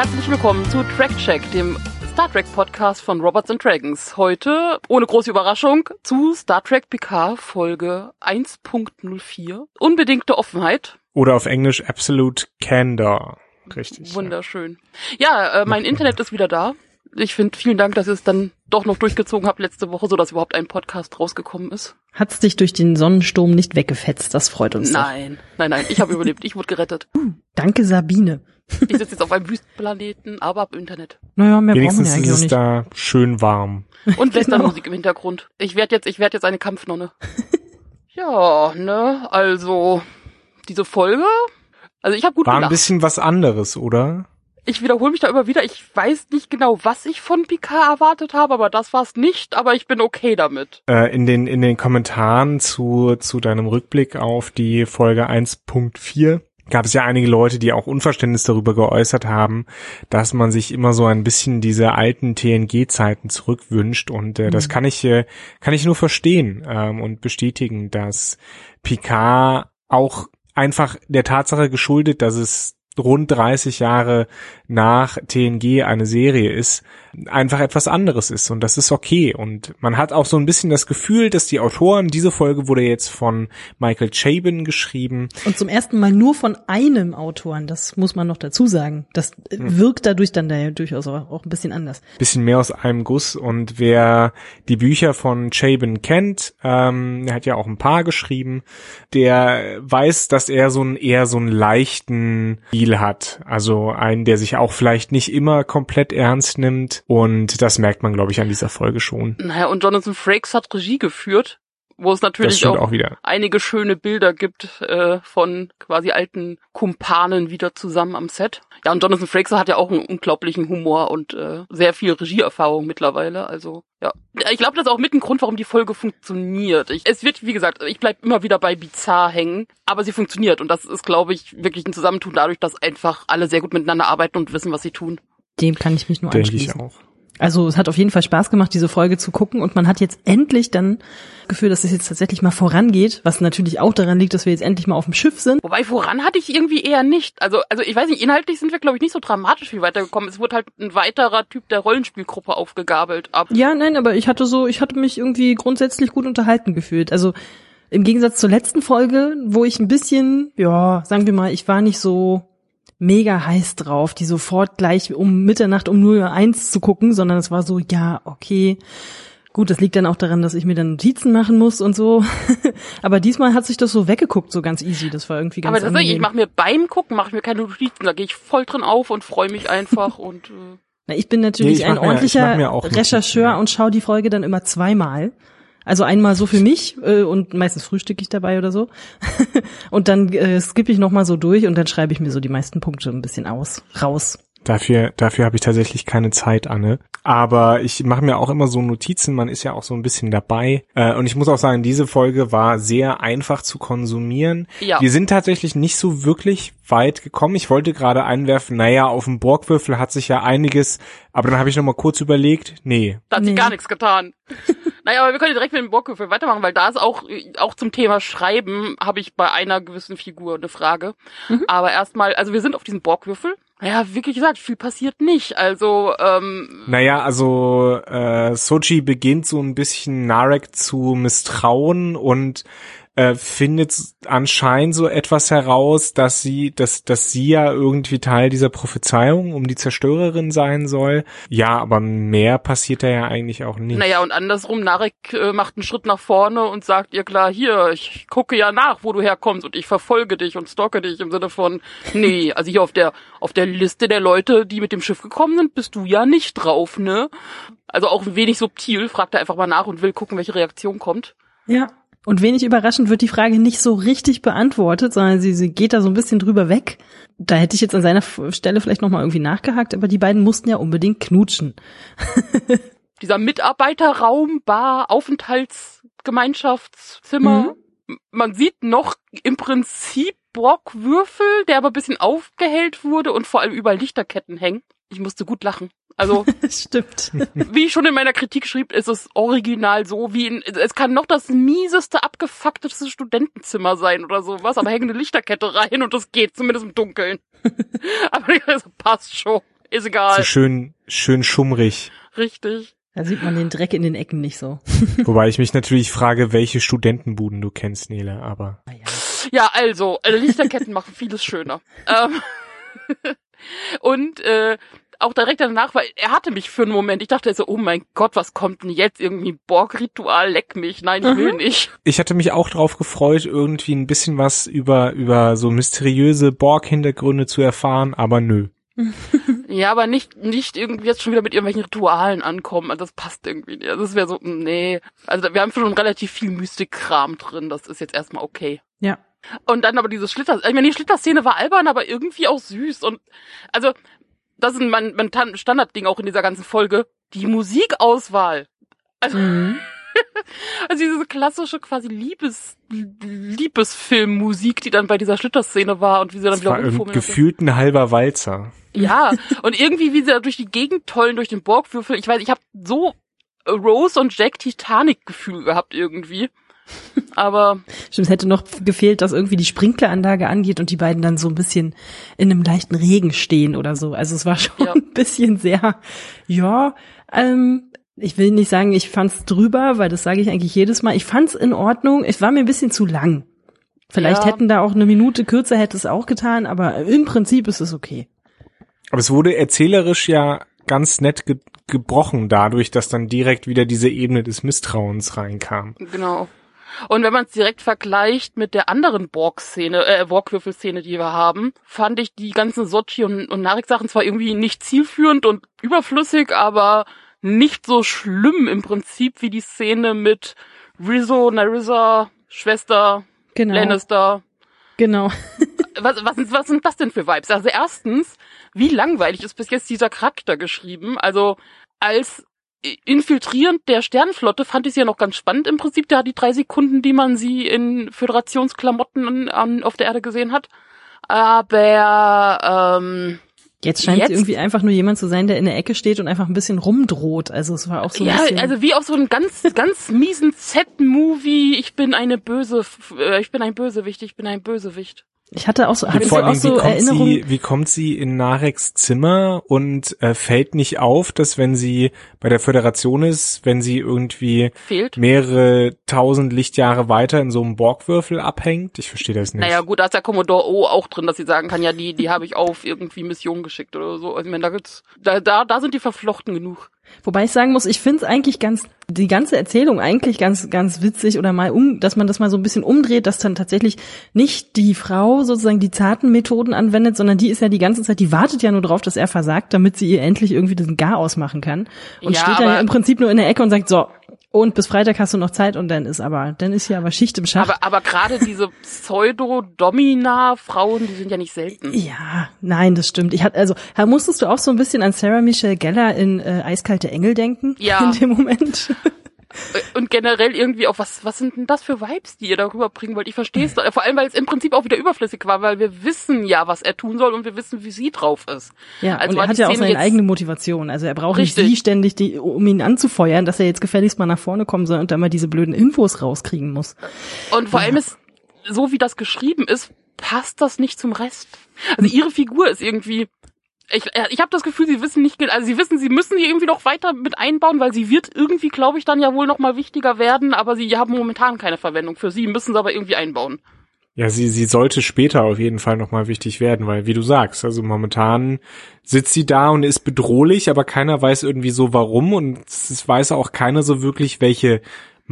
herzlich willkommen zu Track Check, dem Star Trek Podcast von Robots and Dragons. Heute, ohne große Überraschung, zu Star Trek PK Folge 1.04. Unbedingte Offenheit. Oder auf Englisch Absolute Candor. Richtig. Wunderschön. Ja, äh, mein Internet ist wieder da. Ich finde, vielen Dank, dass ihr es dann doch noch durchgezogen habt letzte Woche, so dass überhaupt ein Podcast rausgekommen ist. Hat's dich durch den Sonnensturm nicht weggefetzt? Das freut uns. Nein, doch. nein, nein, ich habe überlebt. Ich wurde gerettet. Uh, danke, Sabine. Ich sitze jetzt auf einem Wüstenplaneten, aber ab Internet. Naja, mehr Wenigstens brauchen wir ist eigentlich es nicht. da schön warm. Und Genau. Westernmusik im Hintergrund. Ich werde jetzt, ich werde jetzt eine Kampfnonne. ja, ne, also diese Folge. Also ich habe gut War ein gelacht. bisschen was anderes, oder? Ich wiederhole mich da immer wieder. Ich weiß nicht genau, was ich von Picard erwartet habe, aber das war's nicht. Aber ich bin okay damit. Äh, in den in den Kommentaren zu zu deinem Rückblick auf die Folge 1.4 gab es ja einige Leute, die auch Unverständnis darüber geäußert haben, dass man sich immer so ein bisschen diese alten TNG-Zeiten zurückwünscht und äh, das kann ich äh, kann ich nur verstehen ähm, und bestätigen, dass Picard auch einfach der Tatsache geschuldet, dass es rund 30 Jahre nach TNG eine Serie ist, einfach etwas anderes ist. Und das ist okay. Und man hat auch so ein bisschen das Gefühl, dass die Autoren, diese Folge wurde jetzt von Michael Chabin geschrieben, Und zum ersten Mal nur von einem Autoren, das muss man noch dazu sagen. Das äh, wirkt dadurch dann da durchaus auch auch ein bisschen anders. bisschen mehr aus einem Guss. Und wer die Bücher von Chabin kennt, ähm, er hat ja auch ein paar geschrieben, der weiß, dass er so einen eher so einen leichten Stil hat, also einen, der sich auch vielleicht nicht immer komplett ernst nimmt. Und das merkt man, glaube ich, an dieser Folge schon. Naja, und Jonathan Frakes hat Regie geführt, wo es natürlich auch, auch wieder. einige schöne Bilder gibt äh, von quasi alten Kumpanen wieder zusammen am Set. Ja, und Jonathan Frakes hat ja auch einen unglaublichen Humor und äh, sehr viel Regieerfahrung mittlerweile. Also ja, ich glaube, das ist auch mit ein Grund, warum die Folge funktioniert. Ich, es wird, wie gesagt, ich bleib immer wieder bei bizarr hängen, aber sie funktioniert und das ist, glaube ich, wirklich ein Zusammentun dadurch, dass einfach alle sehr gut miteinander arbeiten und wissen, was sie tun. Dem kann ich mich nur Denke ich anschließen. auch. Also es hat auf jeden Fall Spaß gemacht, diese Folge zu gucken und man hat jetzt endlich dann Gefühl, dass es jetzt tatsächlich mal vorangeht, was natürlich auch daran liegt, dass wir jetzt endlich mal auf dem Schiff sind. Wobei voran hatte ich irgendwie eher nicht. Also, also ich weiß nicht, inhaltlich sind wir, glaube ich, nicht so dramatisch viel weitergekommen. Es wurde halt ein weiterer Typ der Rollenspielgruppe aufgegabelt. Ab. Ja, nein, aber ich hatte so, ich hatte mich irgendwie grundsätzlich gut unterhalten gefühlt. Also im Gegensatz zur letzten Folge, wo ich ein bisschen, ja, sagen wir mal, ich war nicht so mega heiß drauf, die sofort gleich um Mitternacht um 0 Uhr eins zu gucken, sondern es war so, ja, okay. Gut, das liegt dann auch daran, dass ich mir dann Notizen machen muss und so. Aber diesmal hat sich das so weggeguckt, so ganz easy. Das war irgendwie ganz Aber tatsächlich, ich angenehm. mache mir beim Gucken, mache ich mir keine Notizen. Da gehe ich voll drin auf und freue mich einfach und äh, Na, ich bin natürlich Nee, ich ein ich ordentlicher mir auch Notizen, Rechercheur ja. und schaue die Folge dann immer zweimal. Also einmal so für mich äh, und meistens frühstücke ich dabei oder so. und dann äh, skippe ich nochmal so durch und dann schreibe ich mir so die meisten Punkte ein bisschen aus, raus. Dafür, dafür habe ich tatsächlich keine Zeit, Anne. Aber ich mache mir auch immer so Notizen, man ist ja auch so ein bisschen dabei. Äh, und ich muss auch sagen, diese Folge war sehr einfach zu konsumieren. Ja. Wir sind tatsächlich nicht so wirklich weit gekommen. Ich wollte gerade einwerfen, naja, auf dem Borgwürfel hat sich ja einiges, aber dann habe ich noch mal kurz überlegt, nee, da hat sich Nee. gar nichts getan. naja, aber wir können direkt mit dem Borgwürfel weitermachen, weil da ist auch, auch zum Thema Schreiben habe ich bei einer gewissen Figur eine Frage. Aber erstmal, also wir sind auf diesem Borgwürfel. Naja, wirklich gesagt, viel passiert nicht. Also, ähm, Naja, also äh, Sochi beginnt so ein bisschen Narek zu misstrauen und äh, findet anscheinend so etwas heraus, dass sie, dass, dass sie ja irgendwie Teil dieser Prophezeiung um die Zerstörerin sein soll. Ja, aber mehr passiert da ja eigentlich auch nicht. Naja, und andersrum, Narek äh, macht einen Schritt nach vorne und sagt ihr klar, hier, ich gucke ja nach, wo du herkommst und ich verfolge dich und stalke dich im Sinne von, nee, also hier auf der, auf der Liste der Leute, die mit dem Schiff gekommen sind, bist du ja nicht drauf, ne? Also auch ein wenig subtil, fragt er einfach mal nach und will gucken, welche Reaktion kommt. Ja. Und wenig überraschend wird die Frage nicht so richtig beantwortet, sondern sie, sie geht da so ein bisschen drüber weg. Da hätte ich jetzt an seiner Stelle vielleicht nochmal irgendwie nachgehakt, aber die beiden mussten ja unbedingt knutschen. Dieser Mitarbeiterraum, Bar, Aufenthaltsgemeinschaftszimmer. M- Man sieht noch im Prinzip Borgwürfel, der aber ein bisschen aufgehellt wurde und vor allem überall Lichterketten hängen. Ich musste gut lachen. Also, Stimmt. wie ich schon in meiner Kritik schrieb, ist es original so, wie in, es kann noch das mieseste, abgefuckteste Studentenzimmer sein oder sowas, aber hängen eine Lichterkette rein und das geht, zumindest im Dunkeln. Aber also, passt schon. Ist egal. So schön, schön schummrig. Richtig. Da sieht man den Dreck in den Ecken nicht so. Wobei ich mich natürlich frage, welche Studentenbuden du kennst, Nele, aber. Ah, ja. Ja, also, äh, Lichterketten machen vieles schöner. Ähm, und äh, auch direkt danach, weil er hatte mich für einen Moment, ich dachte so, oh mein Gott, was kommt denn jetzt? Irgendwie Borg-Ritual, leck mich. Nein, ich will nicht. Ich hatte mich auch drauf gefreut, irgendwie ein bisschen was über, über so mysteriöse Borg-Hintergründe zu erfahren, aber nö. Ja, aber nicht, nicht irgendwie jetzt schon wieder mit irgendwelchen Ritualen ankommen. Also das passt irgendwie nicht. Also das wäre so, nee. Also wir haben schon relativ viel Mystikkram drin. Das ist jetzt erstmal okay. Ja. Und dann aber diese Schlitter, ich meine, die Schlitterszene war albern, aber irgendwie auch süß. Und also, das ist mein, mein Tan- Standardding auch in dieser ganzen Folge. Die Musikauswahl. Also, Mhm. also diese klassische quasi Liebes, Liebesfilmmusik, die dann bei dieser Schlitterszene war und wie sie dann Das wieder rumfummeln. gefühlt ein halber Walzer. Ja, und irgendwie, wie sie da durch die Gegend tollen, durch den Borgwürfel. Ich weiß, ich habe so Rose und Jack Titanic-Gefühl gehabt irgendwie. Aber Stimmt, es hätte noch gefehlt, dass irgendwie die Sprinkleranlage angeht und die beiden dann so ein bisschen in einem leichten Regen stehen oder so. Also es war schon Ja. ein bisschen sehr, ja, ähm, ich will nicht sagen, ich fand's drüber, weil das sage ich eigentlich jedes Mal. Ich fand's in Ordnung. Es war mir ein bisschen zu lang. Vielleicht Ja. hätten da auch eine Minute kürzer hätte es auch getan, aber im Prinzip ist es okay. Aber es wurde erzählerisch ja ganz nett ge gebrochen dadurch, dass dann direkt wieder diese Ebene des Misstrauens reinkam. genau. Und wenn man es direkt vergleicht mit der anderen Borg-Szene, äh, Borgwürfel-Szene, die wir haben, fand ich die ganzen Sochi und, und Narek-Sachen zwar irgendwie nicht zielführend und überflüssig, aber nicht so schlimm im Prinzip wie die Szene mit Rizzo, Narissa, Schwester, Genau. Lannister, Genau. was, was, was sind das denn für Vibes? Also erstens, wie langweilig ist bis jetzt dieser Charakter geschrieben? Also als infiltrierend der Sternenflotte fand ich sie ja noch ganz spannend im Prinzip. Da die drei Sekunden, die man sie in Föderationsklamotten an, auf der Erde gesehen hat. Aber ähm, Jetzt scheint Jetzt- es irgendwie einfach nur jemand zu sein, der in der Ecke steht und einfach ein bisschen rumdroht. Also es war auch so ein ja, bisschen. also wie auf so einem ganz, ganz miesen Z-Movie. Ich bin eine böse, äh, ich bin ein Bösewicht, ich bin ein Bösewicht. Ich hatte auch so, hatte Vor so auch allem, wie so kommt, Erinnerungen. sie, wie kommt sie in Nareks Zimmer und äh, fällt nicht auf, dass wenn sie bei der Föderation ist, wenn sie irgendwie Fehlt. mehrere tausend Lichtjahre weiter in so einem Borgwürfel abhängt? Ich verstehe das nicht. Naja, gut, da ist der Commodore O auch drin, dass sie sagen kann, ja, die, die habe ich auf irgendwie Mission geschickt oder so. Also, ich meine, da gibt's, da, da, da sind die verflochten genug. Wobei ich sagen muss, ich finde es eigentlich ganz, die ganze Erzählung eigentlich ganz, ganz witzig oder mal um, dass man das mal so ein bisschen umdreht, dass dann tatsächlich nicht die Frau sozusagen die zarten Methoden anwendet, sondern die ist ja die ganze Zeit, die wartet ja nur drauf, dass er versagt, damit sie ihr endlich irgendwie diesen Gar ausmachen kann. Und Ja, steht dann ja im Prinzip nur in der Ecke und sagt, so, und bis Freitag hast du noch Zeit und dann ist aber, dann ist hier aber Schicht im Schacht. Aber, aber gerade diese Pseudo-Domina-Frauen, die sind ja nicht selten. Ja, nein, das stimmt. Ich hatte also, da musstest du auch so ein bisschen an Sarah Michelle Gellar in äh, Eiskalte Engel denken Ja. in dem Moment. Und generell irgendwie auch, was, was sind denn das für Vibes, die ihr darüber bringen wollt? Ich verstehe es doch. Vor allem, weil es im Prinzip auch wieder überflüssig war, weil wir wissen ja, was er tun soll und wir wissen, wie sie drauf ist. Ja, Also und er hat ja auch seine eigene Motivation. Also er braucht Richtig. nicht sie ständig, die, um ihn anzufeuern, dass er jetzt gefälligst mal nach vorne kommen soll und da mal diese blöden Infos rauskriegen muss. Und vor allem ist, so wie das geschrieben ist, passt das nicht zum Rest. Also ihre Figur ist irgendwie, ich, äh, ich habe das Gefühl, sie wissen nicht, also sie wissen, sie müssen sie irgendwie noch weiter mit einbauen, weil sie wird irgendwie, glaube ich, dann ja wohl noch mal wichtiger werden, aber sie haben momentan keine Verwendung für sie, müssen sie aber irgendwie einbauen. Ja, sie, sie sollte später auf jeden Fall nochmal wichtig werden, weil, wie du sagst, also momentan sitzt sie da und ist bedrohlich, aber keiner weiß irgendwie so warum und es weiß auch keiner so wirklich, welche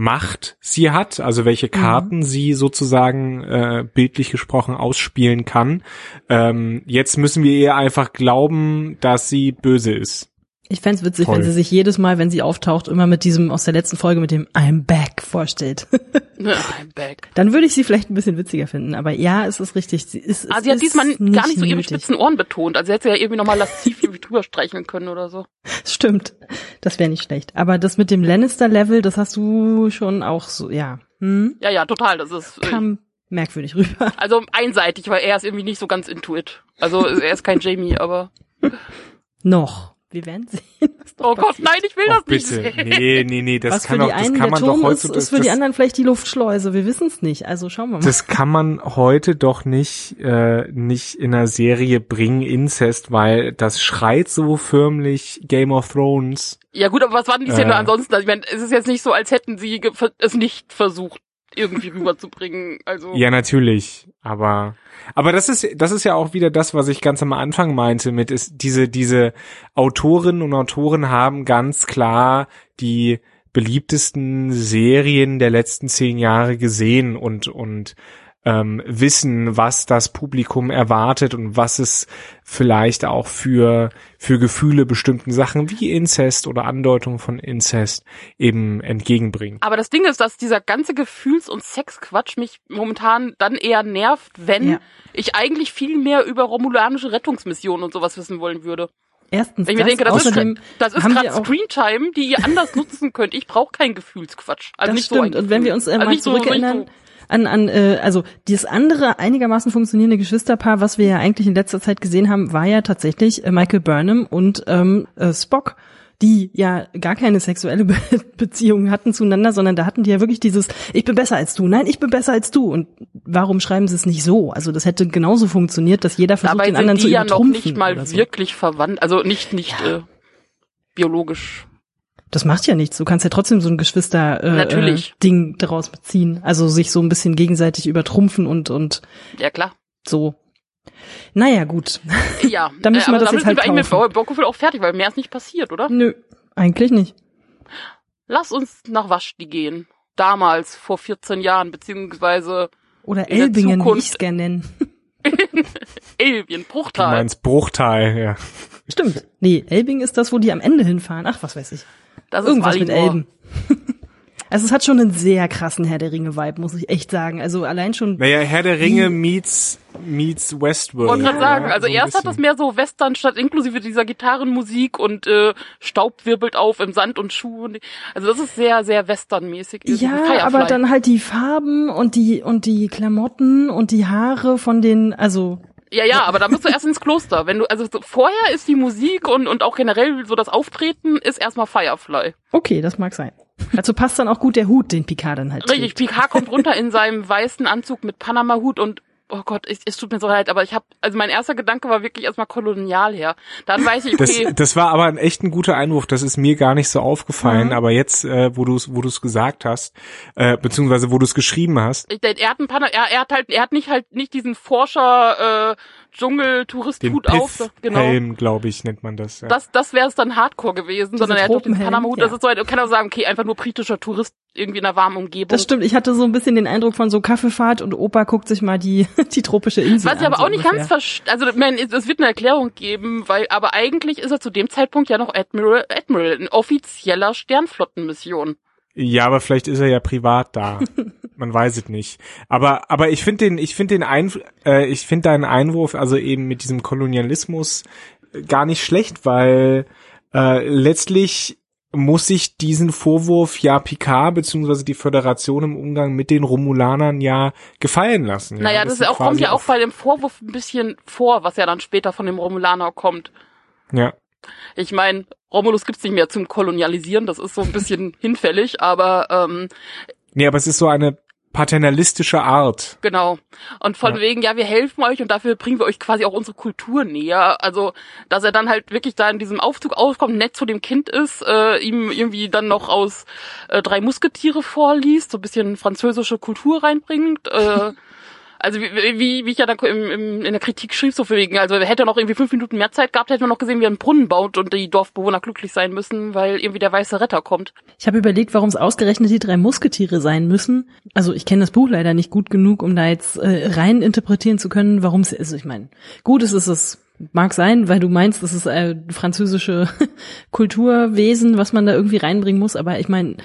Macht sie hat, also welche Karten sie sozusagen äh, bildlich gesprochen ausspielen kann. Ähm, jetzt müssen wir ihr einfach glauben, dass sie böse ist. Ich fänd's witzig, Toll. wenn sie sich jedes Mal, wenn sie auftaucht, immer mit diesem aus der letzten Folge mit dem I'm back vorstellt. I'm back. Dann würde ich sie vielleicht ein bisschen witziger finden. Aber ja, es ist richtig. Sie, ist, Also sie hat diesmal gar nicht so ihre spitzen Ohren betont. Also sie hätte ja irgendwie nochmal lasziv irgendwie drüber streicheln können oder so. Stimmt. Das wäre nicht schlecht. Aber das mit dem Lannister-Level, das hast du schon auch so, ja. Hm? Ja, ja, total. Das ist äh, Kam merkwürdig rüber. also einseitig, weil er ist irgendwie nicht so ganz into it. Also er ist kein Jamie, aber Noch. Wir werden sehen. was Oh Gott, passiert. nein, ich will Oh, das nicht bitte. sehen. Nee, nee, nee, das was kann die das einen kann der man doch Turm ist, ist für das, die anderen vielleicht die Luftschleuse. Wir wissen es nicht. Also schauen wir mal. das kann man heute doch nicht, äh, nicht in einer Serie bringen, Inzest, weil das schreit so förmlich Game of Thrones. Ja gut, aber was war denn die Szene Äh. ansonsten? Also ich meine, es ist jetzt nicht so, als hätten sie es nicht versucht, irgendwie rüberzubringen. Also Ja, natürlich, aber aber das ist das ist ja auch wieder das, was ich ganz am Anfang meinte mit ist diese diese Autorinnen und Autoren haben ganz klar die beliebtesten Serien der letzten zehn Jahre gesehen und und ähm, wissen, was das Publikum erwartet und was es vielleicht auch für für Gefühle bestimmten Sachen wie Inzest oder Andeutung von Inzest eben entgegenbringt. Aber das Ding ist, dass dieser ganze Gefühls- und Sexquatsch mich momentan dann eher nervt, wenn Ja. ich eigentlich viel mehr über romulanische Rettungsmissionen und sowas wissen wollen würde. Erstens Wenn ich mir das, denke, das außerdem ist, das ist gerade Screentime, die ihr anders nutzen könnt. Ich brauche keinen Gefühlsquatsch. Also das nicht stimmt. so und wenn wir uns also mal nicht so- nicht zurückerinnern so- an, an äh, also dieses andere einigermaßen funktionierende Geschwisterpaar, was wir ja eigentlich in letzter Zeit gesehen haben, war ja tatsächlich äh, Michael Burnham und ähm, äh, Spock, die ja gar keine sexuelle Be Beziehung hatten zueinander, sondern da hatten die ja wirklich dieses Ich bin besser als du, nein, ich bin besser als du. Und warum schreiben sie es nicht so? Also das hätte genauso funktioniert, dass jeder versucht, Dabei den anderen sind zu die ja noch übertrumpfen. nicht mal so. wirklich verwandt, also nicht nicht Ja. äh, biologisch. Das macht ja nichts. Du kannst ja trotzdem so ein Geschwister äh, Natürlich. äh, Ding daraus beziehen. Also sich so ein bisschen gegenseitig übertrumpfen und und Ja klar. so. Naja, gut. Ja. Dann müssen wir aber das damit jetzt halt sind wir eigentlich kaufen. mit Bockefield auch fertig, weil mehr ist nicht passiert, oder? Nö, eigentlich nicht. Lass uns nach Waschdi gehen. Damals, vor 14 Jahren, beziehungsweise Oder In der Elbingen, wie ich es gerne nennen. Elbien, Du Bruchtal. meinst Bruchteil, ja. Stimmt. Nee, Elbing ist das, wo die am Ende hinfahren. Ach, was weiß ich. Das ist Irgendwas mit Valinor. Elben. also es hat schon einen sehr krassen Herr der Ringe-Vibe, muss ich echt sagen. Also allein schon. Naja, Herr der Ringe meets, meets Westworld. Wollte gerade sagen, also so erst hat das bisschen. mehr so Western statt inklusive dieser Gitarrenmusik und äh, Staub wirbelt auf im Sand und Schuhen. Also das ist sehr, sehr Westernmäßig. Ja, Firefly. aber dann halt die Farben und die und die Klamotten und die Haare von den, also Ja, ja, aber dann musst du erst ins Kloster. Wenn du, also so, vorher ist die Musik und, und auch generell so das Auftreten ist erstmal Firefly. okay, das mag sein. Dazu passt dann auch gut der Hut, den Picard dann halt Richtig, trägt. Picard kommt runter in seinem weißen Anzug mit Panama-Hut und oh Gott, es, es tut mir so leid, aber ich habe, also mein erster Gedanke war wirklich erstmal kolonial her. Dann weiß ich, Das, okay, das war aber ein echt ein guter Einwurf. Das ist mir gar nicht so aufgefallen. Mhm. Aber jetzt, äh, wo du es wo du's gesagt hast, äh, beziehungsweise wo du es geschrieben hast, ich, er hat ein Panama, er, er hat halt, er hat nicht halt nicht diesen Forscher äh, Dschungel den Tourist-Hut auf, genau. Piff-Helm, glaube ich, nennt man das. Ja. Das, das wäre es dann Hardcore gewesen, sondern er hat doch Tropenhelm, Panama-Hut. ja. Das ist so, ein- kann auch sagen, okay, einfach nur britischer Tourist irgendwie in einer warmen Umgebung. Das stimmt, ich hatte so ein bisschen den Eindruck von so Kaffeefahrt und Opa guckt sich mal die, die tropische Insel Was ich an. aber so auch nicht ungefähr. ganz verstehe, also ich meine, es es wird eine Erklärung geben, weil, aber eigentlich ist er zu dem Zeitpunkt ja noch Admiral, Admiral, in offizieller Sternflottenmission. Ja, aber vielleicht ist er ja privat da. Man weiß es nicht. Aber aber ich finde den ich finde den ein äh, ich finde deinen Einwurf also eben mit diesem Kolonialismus äh, gar nicht schlecht, weil äh, letztlich muss sich diesen Vorwurf ja Picard beziehungsweise die Föderation im Umgang mit den Romulanern ja gefallen lassen. Ja? naja, das, ist auch, kommt ja auch bei dem Vorwurf ein bisschen vor, was ja dann später von dem Romulaner kommt. ja. Ich meine, Romulus gibt's nicht mehr zum Kolonialisieren, das ist so ein bisschen hinfällig, aber ähm, Nee, aber es ist so eine paternalistische Art. Genau. Und von Ja. wegen, ja, wir helfen euch und dafür bringen wir euch quasi auch unsere Kultur näher. Also, dass er dann halt wirklich da in diesem Aufzug aufkommt, nett zu dem Kind ist, äh, ihm irgendwie dann noch aus äh, drei Musketiere vorliest, so ein bisschen französische Kultur reinbringt. Äh, also wie, wie, wie ich ja dann im, im, in der Kritik schrieb, so für wegen, also hätte er noch irgendwie fünf Minuten mehr Zeit gehabt, hätten wir noch gesehen, wie er einen Brunnen baut und die Dorfbewohner glücklich sein müssen, weil irgendwie der weiße Retter kommt. Ich habe überlegt, warum es ausgerechnet die drei Musketiere sein müssen. Also ich kenne das Buch leider nicht gut genug, um da jetzt äh, rein interpretieren zu können, warum es ist. Ich meine, gut, es ist es mag sein, weil du meinst, es ist äh, französische Kulturwesen, was man da irgendwie reinbringen muss. Aber ich meine,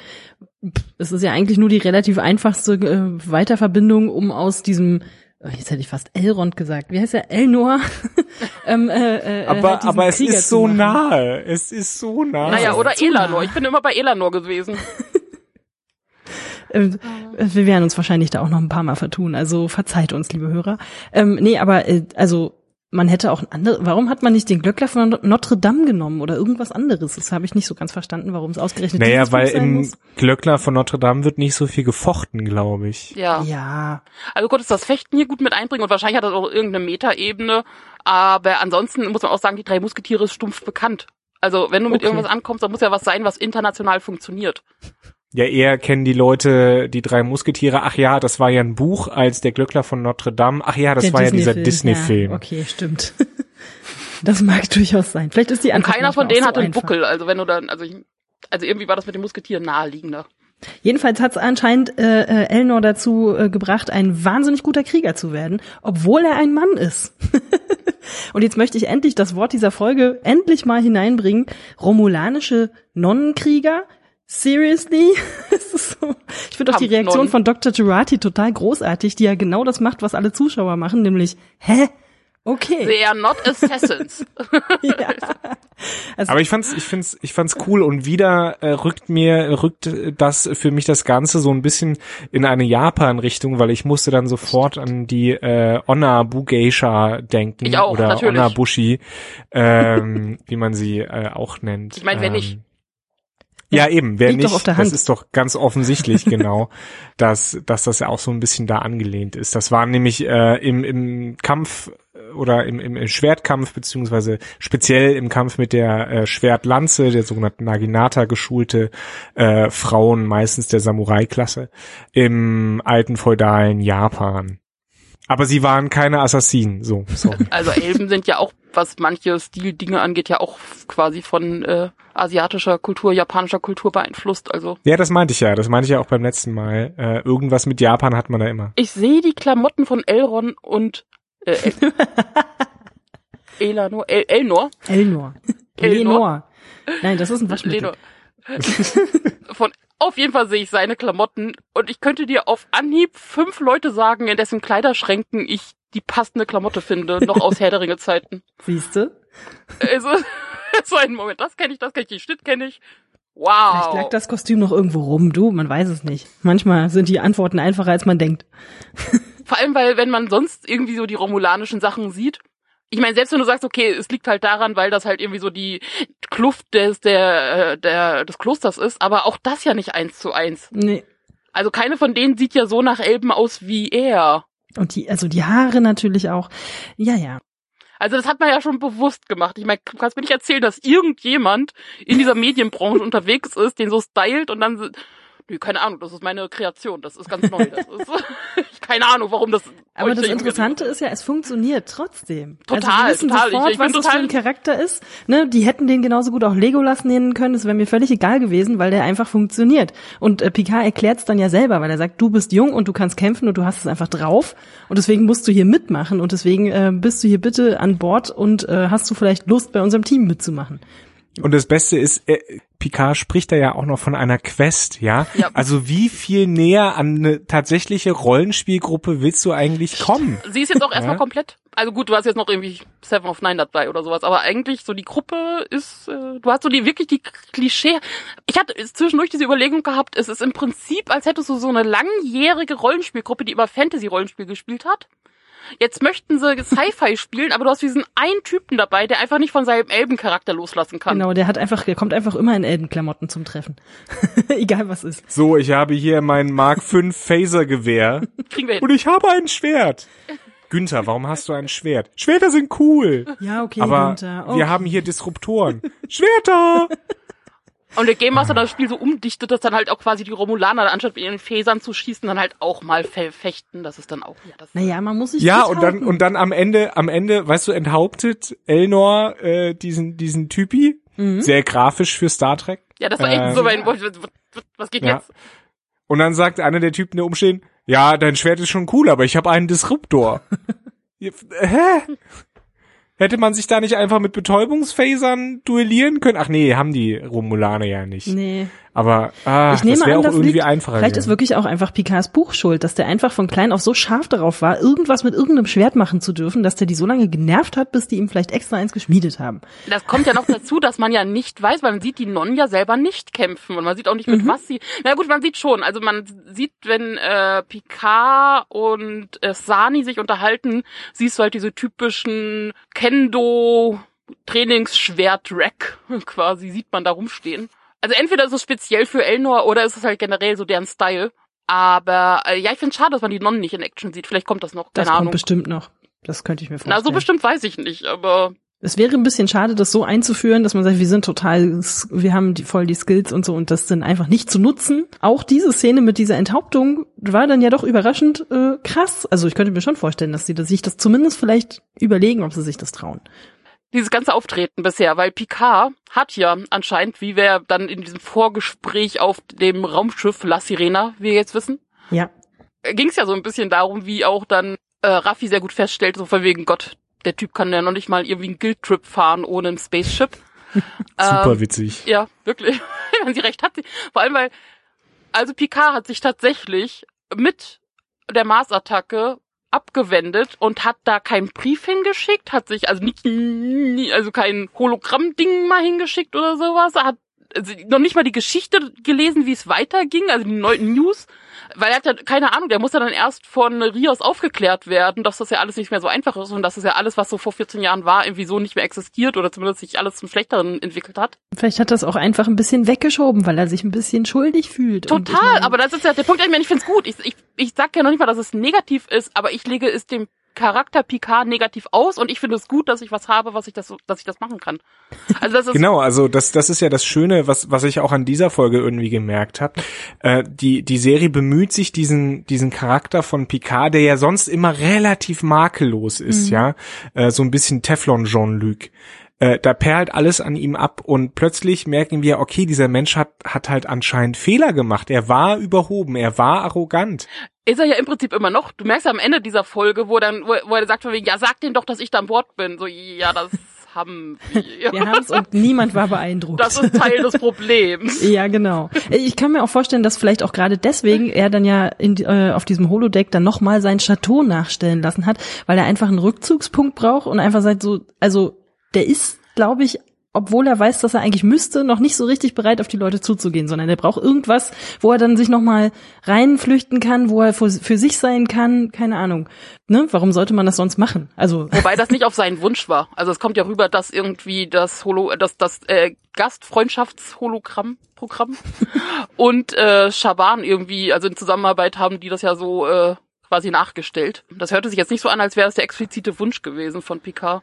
es ist ja eigentlich nur die relativ einfachste äh, Weiterverbindung, um aus diesem oh, Jetzt hätte ich fast Elrond gesagt. Wie heißt er? Elnor? ähm, äh, äh, Aber halt aber es Krieger ist so nahe. Es ist so nahe. Naja, ist oder Elanor. nah. Ich bin immer bei Elanor gewesen. Äh, wir werden uns wahrscheinlich da auch noch ein paar Mal vertun, also verzeiht uns, liebe Hörer. Ähm, nee, aber äh, also man hätte auch ein anderes, warum hat man nicht den Glöckler von Notre Dame genommen oder irgendwas anderes? Das habe ich nicht so ganz verstanden, warum es ausgerechnet Naja, dieses weil im muss. Glöckler von Notre Dame wird nicht so viel gefochten, glaube ich. Ja. Ja, Also du konntest das Fechten hier gut mit einbringen und wahrscheinlich hat das auch irgendeine Metaebene. Aber ansonsten muss man auch sagen, die drei Musketiere ist stumpf bekannt. Also wenn du mit Okay. irgendwas ankommst, dann muss ja was sein, was international funktioniert. Ja, eher kennen die Leute die drei Musketiere. Ach ja, das war ja ein Buch als der Glöckler von Notre Dame. Ach ja, das der war ja dieser Disney-Film. Ja, okay, stimmt. Das mag durchaus sein. Vielleicht ist die Und Antwort keiner von denen auch hatte so einen einfach. Buckel. Also wenn du dann, also ich, also irgendwie war das mit den Musketieren naheliegender. Jedenfalls hat es anscheinend äh, äh, Elnor dazu äh, gebracht, ein wahnsinnig guter Krieger zu werden, obwohl er ein Mann ist. Und jetzt möchte ich endlich das Wort dieser Folge endlich mal hineinbringen. Romulanische Nonnenkrieger. Seriously? So. Ich finde auch die Reaktion von Dr. Girardi total großartig, die ja genau das macht, was alle Zuschauer machen, nämlich, hä? Okay. They are not assassins. Ja. Also, Aber ich fand's, ich find's, ich fand's cool und wieder äh, rückt mir, rückt das für mich das Ganze so ein bisschen in eine Japan-Richtung, weil ich musste dann sofort an die äh, Onna Bugeisha denken Ich auch, oder natürlich. Onna Bushi, ähm, wie man sie äh, auch nennt. Ich mein, wer ähm, nicht? Ja, eben, wer liegt nicht, das ist doch ganz offensichtlich genau, dass, dass das ja auch so ein bisschen da angelehnt ist. Das war nämlich äh, im, im Kampf äh, oder im, im, im Schwertkampf, beziehungsweise speziell im Kampf mit der äh, Schwertlanze, der sogenannten Naginata geschulte äh, Frauen, meistens der Samurai-Klasse, im alten feudalen Japan. Aber sie waren keine Assassinen, so, sorry. Also Elben sind ja auch, was manche Stildinge angeht, ja auch quasi von äh, asiatischer Kultur, japanischer Kultur beeinflusst. Also Ja, das meinte ich ja, das meinte ich ja auch beim letzten Mal. Äh, irgendwas mit Japan hat man da immer. ich sehe die Klamotten von Elron und äh, El Elanor, El Elnor, Elnor. Elnor. Lenor. Nein, das ist ein Waschmittel. Lenor. von auf jeden Fall sehe ich seine Klamotten und ich könnte dir auf Anhieb fünf Leute sagen, in dessen Kleiderschränken ich die passende Klamotte finde, noch aus Herr der Ringe Zeiten. Siehste? Also so ein Moment, das kenne ich, das kenne ich, den Schnitt kenne ich. Vielleicht Wow. lag das Kostüm noch irgendwo rum. Du, man weiß es nicht. Manchmal sind die Antworten einfacher, als man denkt. Vor allem, weil wenn man sonst irgendwie so die romulanischen Sachen sieht, ich meine, selbst wenn du sagst, okay, es liegt halt daran, weil das halt irgendwie so die Kluft des, der, äh, der, des Klosters ist, aber auch das ja nicht eins zu eins. Nee. Also keine von denen sieht ja so nach Elben aus wie er. Und die, also die Haare natürlich auch. Ja, ja. Also das hat man ja schon bewusst gemacht. Ich meine, du kannst mir nicht erzählen, dass irgendjemand in dieser Medienbranche unterwegs ist, den so stylt und dann nö, keine Ahnung, das ist meine Kreation, das ist ganz neu. Das ist, keine Ahnung, warum das. Aber das Interessante ist ja, es funktioniert trotzdem. also Total, wissen total. sofort, Ich- ich was das für total- ein Charakter ist. Ne, die hätten den genauso gut auch Legolas nennen können. Das wäre mir völlig egal gewesen, weil der einfach funktioniert. Und äh, Picard erklärt es dann ja selber, weil er sagt, du bist jung und du kannst kämpfen und du hast es einfach drauf. Und deswegen musst du hier mitmachen und deswegen äh, bist du hier bitte an Bord und äh, hast du vielleicht Lust, bei unserem Team mitzumachen. Und das Beste ist, äh, Picard spricht da ja auch noch von einer Quest, ja? Ja. Also wie viel näher an eine tatsächliche Rollenspielgruppe willst du eigentlich kommen? Sie ist jetzt auch erstmal Ja. komplett. Also gut, du hast jetzt noch irgendwie Seven of Nine dabei oder sowas, aber eigentlich so die Gruppe ist, äh, du hast so die wirklich die Klischee. Ich hatte zwischendurch diese Überlegung gehabt, es ist im Prinzip, als hättest du so eine langjährige Rollenspielgruppe, die immer Fantasy-Rollenspiel gespielt hat. Jetzt möchten sie Sci-Fi spielen, aber du hast diesen einen Typen dabei, der einfach nicht von seinem Elbencharakter loslassen kann. Genau, der hat einfach, der kommt einfach immer in Elbenklamotten zum Treffen. Egal was ist. So, ich habe hier mein Mark V Phaser-Gewehr Kriegen wir hin. und ich habe ein Schwert. Günther, warum hast du ein Schwert? Schwerter sind cool. Ja, okay, Aber Günther. wir Okay. haben hier Disruptoren. Schwerter! Und der Game Master das Spiel so umdichtet, dass dann halt auch quasi die Romulaner, anstatt mit ihren Phasern zu schießen, dann halt auch mal fe- fechten. Das ist dann auch, ja, das Naja, man muss sich Ja, und dann, und dann am Ende, am Ende, weißt du, enthauptet Elnor äh, diesen, diesen Typi. Sehr grafisch für Star Trek. ja, das war echt Ähm, so, mein, was, was, geht Ja. jetzt? Und dann sagt einer der Typen, der umstehen, ja, dein Schwert ist schon cool, aber ich habe einen Disruptor. Hä? Hätte man sich da nicht einfach mit Betäubungsphasern duellieren können? Ach nee, haben die Romulaner ja nicht. Nee. Aber ah, ich nehme das wäre an, auch das irgendwie liegt, einfacher. Vielleicht ist gewesen. wirklich auch einfach Picards Buch schuld, dass der einfach von klein auf so scharf darauf war, irgendwas mit irgendeinem Schwert machen zu dürfen, dass der die so lange genervt hat, bis die ihm vielleicht extra eins geschmiedet haben. Das kommt ja noch dazu, dass man ja nicht weiß, weil man sieht die Nonnen ja selber nicht kämpfen und man sieht auch nicht, mit was sie. Na gut, man sieht schon. Also man sieht, wenn äh, Picard und äh, Sani sich unterhalten, siehst du halt diese typischen Kendo Trainingsschwert-Rack quasi, sieht man da rumstehen. Also entweder ist es speziell für Elnor oder ist es halt generell so deren Style. Aber äh, ja, ich finde schade, dass man die Nonnen nicht in Action sieht. Vielleicht kommt das noch, Das keine kommt Ahnung. bestimmt noch. Das könnte ich mir vorstellen. Na, so bestimmt weiß ich nicht, aber Es wäre ein bisschen schade, das so einzuführen, dass man sagt, wir sind total, wir haben die, voll die Skills und so und das dann einfach nicht zu nutzen. Auch diese Szene mit dieser Enthauptung war dann ja doch überraschend äh, krass. Also ich könnte mir schon vorstellen, dass sie das, sich das zumindest vielleicht überlegen, ob sie sich das trauen. Dieses ganze Auftreten bisher, weil Picard hat ja anscheinend, wie wir dann in diesem Vorgespräch auf dem Raumschiff La Sirena, wie wir jetzt wissen, Ja. ging es ja so ein bisschen darum, wie auch dann äh, Raffi sehr gut feststellt, so von wegen Gott, der Typ kann ja noch nicht mal irgendwie einen Guild-Trip fahren ohne ein Spaceship. Super Ähm, witzig. Ja, wirklich. Wenn sie recht hat. sie- Vor allem, weil, also Picard hat sich tatsächlich mit der Mars-Attacke abgewendet und hat da keinen Brief hingeschickt, hat sich also nicht, also kein Hologramm-Ding mal hingeschickt oder sowas, hat also noch nicht mal die Geschichte gelesen, wie es weiterging, also die neuen News, weil er hat ja keine Ahnung, der muss ja dann erst von Rios aufgeklärt werden, dass das ja alles nicht mehr so einfach ist und dass es ja alles, was so vor 14 Jahren war, irgendwie so nicht mehr existiert oder zumindest sich alles zum Schlechteren entwickelt hat. Vielleicht hat das auch einfach ein bisschen weggeschoben, weil er sich ein bisschen schuldig fühlt. Und ich Total, meine- aber das ist ja der Punkt, ich meine, ich find's gut. Ich, ich, ich sag ja noch nicht mal, dass es negativ ist, aber ich lege es dem Charakter Picard negativ aus und ich finde es gut, dass ich was habe, was ich das, dass ich das machen kann. Also das ist Genau, also das, das ist ja das Schöne, was, was ich auch an dieser Folge irgendwie gemerkt habe. Äh, die, die Serie bemüht sich, diesen, diesen Charakter von Picard, der ja sonst immer relativ makellos ist, ja, äh, so ein bisschen Teflon Jean-Luc. Äh, da perlt alles an ihm ab und plötzlich merken wir, okay, dieser Mensch hat, hat halt anscheinend Fehler gemacht. Er war überhoben, er war arrogant. ist er ja im Prinzip immer noch. Du merkst ja am Ende dieser Folge, wo dann, wo, wo er sagt von wegen, ja, sag denen doch, dass ich da an Bord bin. So, ja, das haben wir. Wir haben's und niemand war beeindruckt. Das ist Teil des Problems. Ja, genau. Ich kann mir auch vorstellen, dass vielleicht auch gerade deswegen er dann ja in, äh, auf diesem Holodeck dann nochmal sein Chateau nachstellen lassen hat, weil er einfach einen Rückzugspunkt braucht und einfach sagt so, also der ist, glaube ich, obwohl er weiß, dass er eigentlich müsste, noch nicht so richtig bereit auf die Leute zuzugehen, sondern er braucht irgendwas, wo er dann sich nochmal reinflüchten kann, wo er für, für sich sein kann, keine Ahnung. Ne? Warum sollte man das sonst machen? Also Wobei das nicht auf seinen Wunsch war. Also es kommt ja rüber, dass irgendwie das Holo, das, das äh, Gastfreundschaftshologramm-Programm und äh, Schaban irgendwie, also in Zusammenarbeit haben die das ja so äh, quasi nachgestellt. Das hörte sich jetzt nicht so an, als wäre es der explizite Wunsch gewesen von Picard.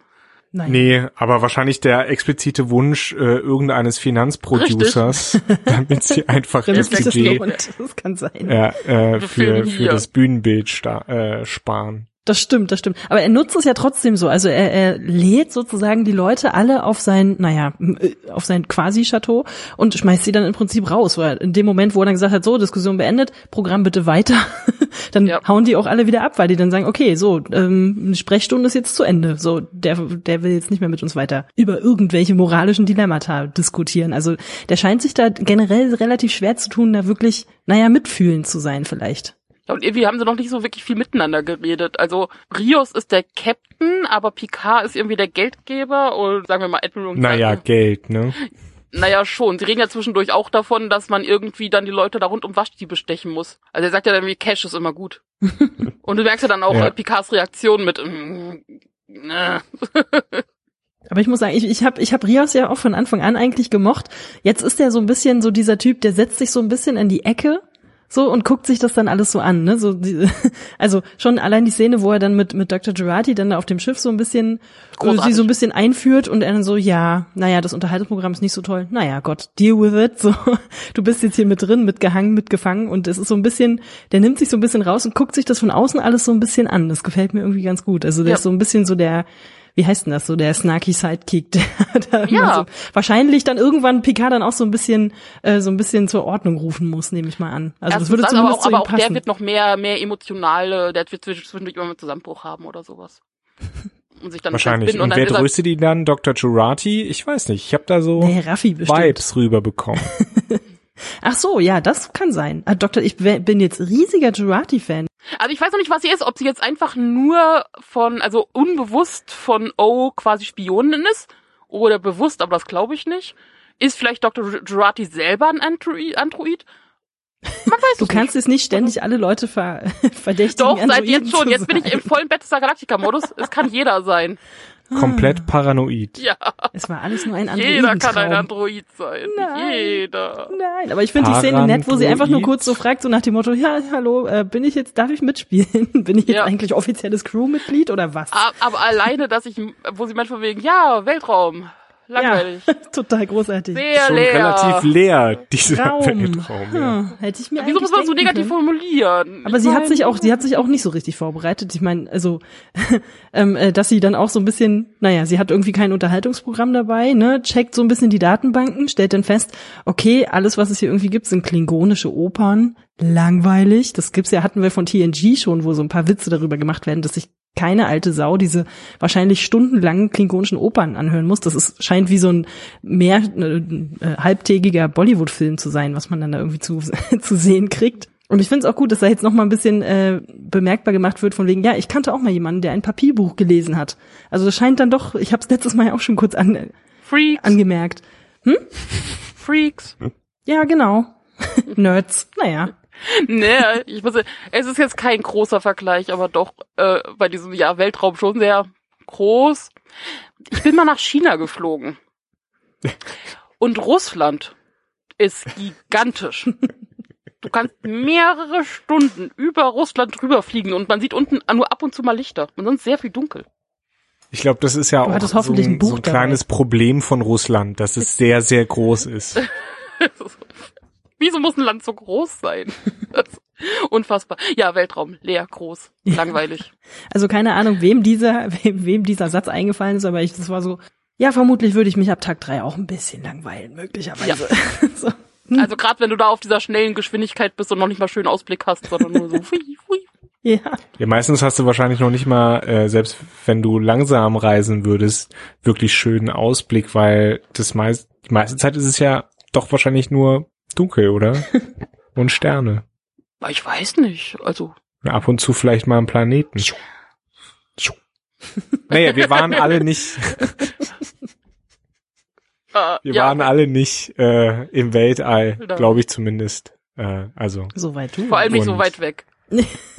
Nein. Nee, aber wahrscheinlich der explizite Wunsch äh, irgendeines Finanzproducers, damit sie einfach Damit das das kann sein. ja, äh, für, für das Bühnenbild sta äh, sparen. Das stimmt, das stimmt. Aber er nutzt es ja trotzdem so. Also er, er lädt sozusagen die Leute alle auf sein, naja, äh, auf sein Quasi-Chateau und schmeißt sie dann im Prinzip raus. Weil in dem Moment, wo er dann gesagt hat, so, Diskussion beendet, Programm bitte weiter, dann Ja. hauen die auch alle wieder ab, weil die dann sagen, okay, so, ähm, eine Sprechstunde ist jetzt zu Ende. So, der, der will jetzt nicht mehr mit uns weiter über irgendwelche moralischen Dilemmata diskutieren. Also der scheint sich da generell relativ schwer zu tun, da wirklich, naja, mitfühlend zu sein vielleicht. Ja, und irgendwie haben sie noch nicht so wirklich viel miteinander geredet. Also Rios ist der Captain, aber Picard ist irgendwie der Geldgeber und sagen wir mal Admiral. Naja, Geld, ne? Naja, schon. Sie reden ja zwischendurch auch davon, dass man irgendwie dann die Leute da rund um Waschdiebe stechen muss. Also er sagt ja dann wie Cash ist immer gut. Und du merkst ja dann auch Ja. äh, Picards Reaktion mit mm, äh. Aber ich muss sagen, ich, ich habe ich hab Rios ja auch von Anfang an eigentlich gemocht. Jetzt ist er so ein bisschen so dieser Typ, der setzt sich so ein bisschen in die Ecke so und guckt sich das dann alles so an. Ne? So die, also schon allein die Szene, wo er dann mit, mit Dr. Girardi dann da auf dem Schiff so ein bisschen äh, Großartig. sie so ein bisschen einführt und er dann so, ja, naja, das Unterhaltungsprogramm ist nicht so toll. Naja, Gott, deal with it. So, du bist jetzt hier mit drin, mitgehangen, mitgefangen und es ist so ein bisschen, der nimmt sich so ein bisschen raus und guckt sich das von außen alles so ein bisschen an. Das gefällt mir irgendwie ganz gut. Also der Ja. ist so ein bisschen so der wie heißt denn das so, der snarky Sidekick, der da Ja. so, wahrscheinlich dann irgendwann Picard dann auch so ein bisschen, äh, so ein bisschen zur Ordnung rufen muss, nehme ich mal an. Also das Erstens würde das, zumindest aber auch, zu ihm aber auch der passen. wird noch mehr, mehr emotionale, der wird zwischendurch immer einen Zusammenbruch haben oder sowas. Und sich dann Wahrscheinlich. Und dann wer er- tröstet ihn dann? Dr. Jurati? Ich weiß nicht. Ich habe da so nee, Raffi bestimmt. Vibes rüberbekommen. Ach so, ja, das kann sein. Ah, Doktor, ich bin jetzt riesiger Jurati-Fan. Also ich weiß noch nicht, was sie ist, ob sie jetzt einfach nur von, also unbewusst von O quasi Spionin ist oder bewusst, aber das glaube ich nicht. Ist vielleicht Dr. Jurati selber ein Android? Android? Man weiß Du es kannst nicht. jetzt nicht ständig alle Leute ver verdächtigen. Doch, seit jetzt schon. Jetzt bin ich im vollen Battlestar Galactica-Modus. Es kann jeder sein. Komplett paranoid. Ja, Es war alles nur ein jeder kann ein. Android sein. Nein. Jeder. Nein, aber ich finde die Szene nett, wo sie einfach nur kurz so fragt, so nach dem Motto, ja, hallo, äh, bin ich jetzt, darf ich mitspielen? bin ich jetzt Ja. eigentlich offizielles Crewmitglied oder was? A- Aber alleine, dass ich, wo sie manchmal wegen, ja, Weltraum. Langweilig. Ja, total großartig. Sehr Schon leer. relativ leer, dieser Raum. Weltraum. Ja. Hm, hätte ich mir Wieso muss man das so negativ können. formulieren? Aber Ich sie hat sich auch, sie hat sich auch nicht so richtig vorbereitet. Ich meine, also, ähm, äh, dass sie dann auch so ein bisschen, naja, sie hat irgendwie kein Unterhaltungsprogramm dabei, ne, checkt so ein bisschen die Datenbanken, stellt dann fest, okay, alles, was es hier irgendwie gibt, sind klingonische Opern, langweilig. Das gibt's ja, hatten wir von TNG schon, wo so ein paar Witze darüber gemacht werden, dass sich keine alte Sau diese wahrscheinlich stundenlangen klingonischen Opern anhören muss. Das ist, scheint wie so ein mehr äh, äh, halbtägiger Bollywood-Film zu sein, was man dann da irgendwie zu, zu sehen kriegt. Und ich finde es auch gut, dass da jetzt noch mal ein bisschen äh, bemerkbar gemacht wird von wegen, ja, ich kannte auch mal jemanden, der ein Papierbuch gelesen hat. Also das scheint dann doch, ich habe es letztes Mal ja auch schon kurz an, Freaks, angemerkt. Freaks. Ja, genau. Nerds. Naja. Nee, ich muss, es ist jetzt kein großer Vergleich, aber doch äh, bei diesem ja Weltraum schon sehr groß. Ich bin mal nach China geflogen. Und Russland ist gigantisch. Du kannst mehrere Stunden über Russland drüber fliegen und man sieht unten nur ab und zu mal Lichter. Und sonst sehr viel dunkel. Ich glaube, das ist ja Du auch so ein ein, Buch so ein kleines Problem von Russland, dass es sehr, sehr groß ist. Wieso muss ein Land so groß sein? Das ist unfassbar. Ja, Weltraum, leer, groß, langweilig. Also keine Ahnung, wem dieser, wem, wem dieser Satz eingefallen ist, aber ich, das war so, ja, vermutlich würde ich mich ab Tag drei auch ein bisschen langweilen, möglicherweise. so. Also gerade wenn du da auf dieser schnellen Geschwindigkeit bist und noch nicht mal schönen Ausblick hast, sondern nur so fui, fui. Ja. Ja, meistens hast du wahrscheinlich noch nicht mal, äh, selbst wenn du langsam reisen würdest, wirklich schönen Ausblick, weil das meist, die meiste Zeit ist es ja doch wahrscheinlich nur dunkel, oder? Und Sterne. Ich weiß nicht. Also ab und zu vielleicht mal einen Planeten. Naja, wir waren alle nicht, äh, wir ja, waren alle nicht äh, im Weltall, glaube ich zumindest. Äh, also, Soweit du. vor allem nicht so weit weg.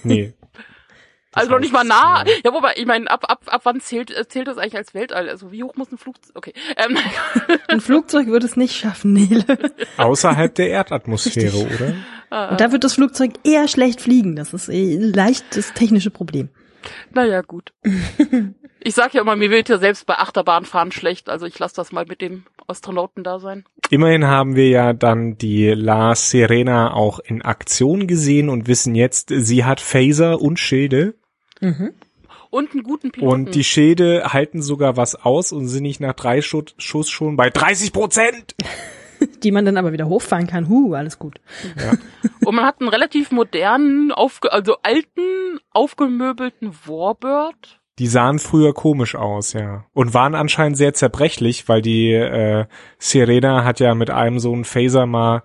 nee. Also noch nicht mal nah. ja. Ja, wobei, ich meine, ab, ab, ab wann zählt, äh, zählt das eigentlich als Weltall? Also wie hoch muss ein Flugzeug? Okay. Ähm, Ein Flugzeug würde es nicht schaffen, Nele. Außerhalb der Erdatmosphäre, oder? Und da wird das Flugzeug eher schlecht fliegen. Das ist eh leicht das technische Problem. naja, gut. Ich sag ja immer, mir wird ja selbst bei Achterbahnfahren schlecht, also ich lasse das mal mit dem Astronauten da sein. Immerhin haben wir ja dann die La Serena auch in Aktion gesehen und wissen jetzt, sie hat Phaser und Schilde. Und einen guten Piloten. Und die Schilde halten sogar was aus und sind nicht nach drei Schuss, Schuss schon bei 30 Prozent. Die man dann aber wieder hochfahren kann. Huh, alles gut. Und man hat einen relativ modernen, aufge also alten, aufgemöbelten Warbird. Die sahen früher komisch aus, ja. Und waren anscheinend sehr zerbrechlich, weil die äh, Serena hat ja mit einem so einen Phaser mal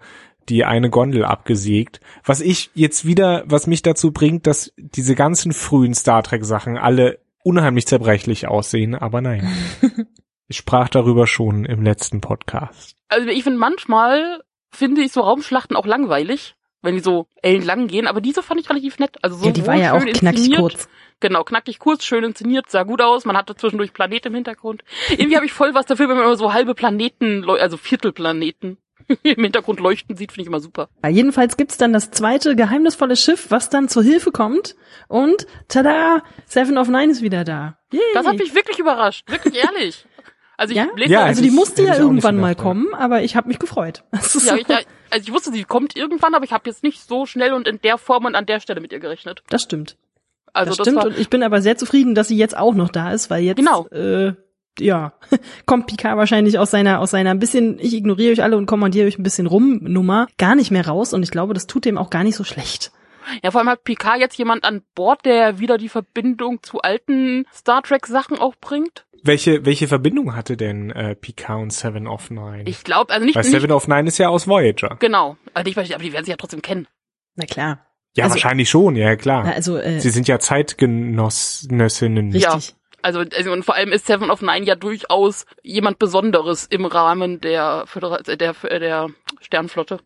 die eine Gondel abgesägt. Was ich jetzt wieder, was mich dazu bringt, dass diese ganzen frühen Star Trek Sachen alle unheimlich zerbrechlich aussehen, aber nein. ich sprach darüber schon im letzten Podcast. Also ich finde manchmal, finde ich so Raumschlachten auch langweilig, wenn die so ellenlang gehen, aber diese fand ich relativ nett. Also so ja, die war ja auch schön knackig inszeniert. kurz. Genau, knackig kurz, schön inszeniert, sah gut aus. Man hatte zwischendurch Planet im Hintergrund. Irgendwie habe ich voll was dafür, wenn man immer so halbe Planeten, also Viertelplaneten im Hintergrund leuchten sieht, finde ich immer super. Ja, jedenfalls gibt's dann das zweite geheimnisvolle Schiff, was dann zur Hilfe kommt. Und tada, Seven of Nine ist wieder da. Yay. Das hat mich wirklich überrascht, wirklich ehrlich. Also ich Ja? lese Ja, also hätte die ich- musste ja irgendwann mal kommen, aber ich habe mich gefreut. Ja, ich, ja, also ich wusste, sie kommt irgendwann, aber ich habe jetzt nicht so schnell und in der Form und an der Stelle mit ihr gerechnet. das stimmt. Also das das, stimmt war, und ich bin aber sehr zufrieden, dass sie jetzt auch noch da ist, weil jetzt Genau. äh, ja, kommt Picard wahrscheinlich aus seiner aus seiner ein bisschen ich ignoriere euch alle und kommandiere euch ein bisschen rum Nummer gar nicht mehr raus und ich glaube, das tut dem auch gar nicht so schlecht. Ja, vor allem hat Picard jetzt jemand an Bord, der wieder die Verbindung zu alten Star Trek Sachen auch bringt. Welche, welche Verbindung hatte denn äh, Picard und Seven of Nine? Ich glaube, also nicht, Weil nicht Seven of Nine ist ja aus Voyager. genau, aber, nicht, aber die werden sich ja trotzdem kennen. Na klar. Ja, Also- wahrscheinlich schon, ja klar. Ja, also, äh, Sie sind ja Zeitgenossinnen. richtig. Also, also und vor allem ist Seven of Nine ja durchaus jemand Besonderes im Rahmen der Födera der, der, der Sternflotte.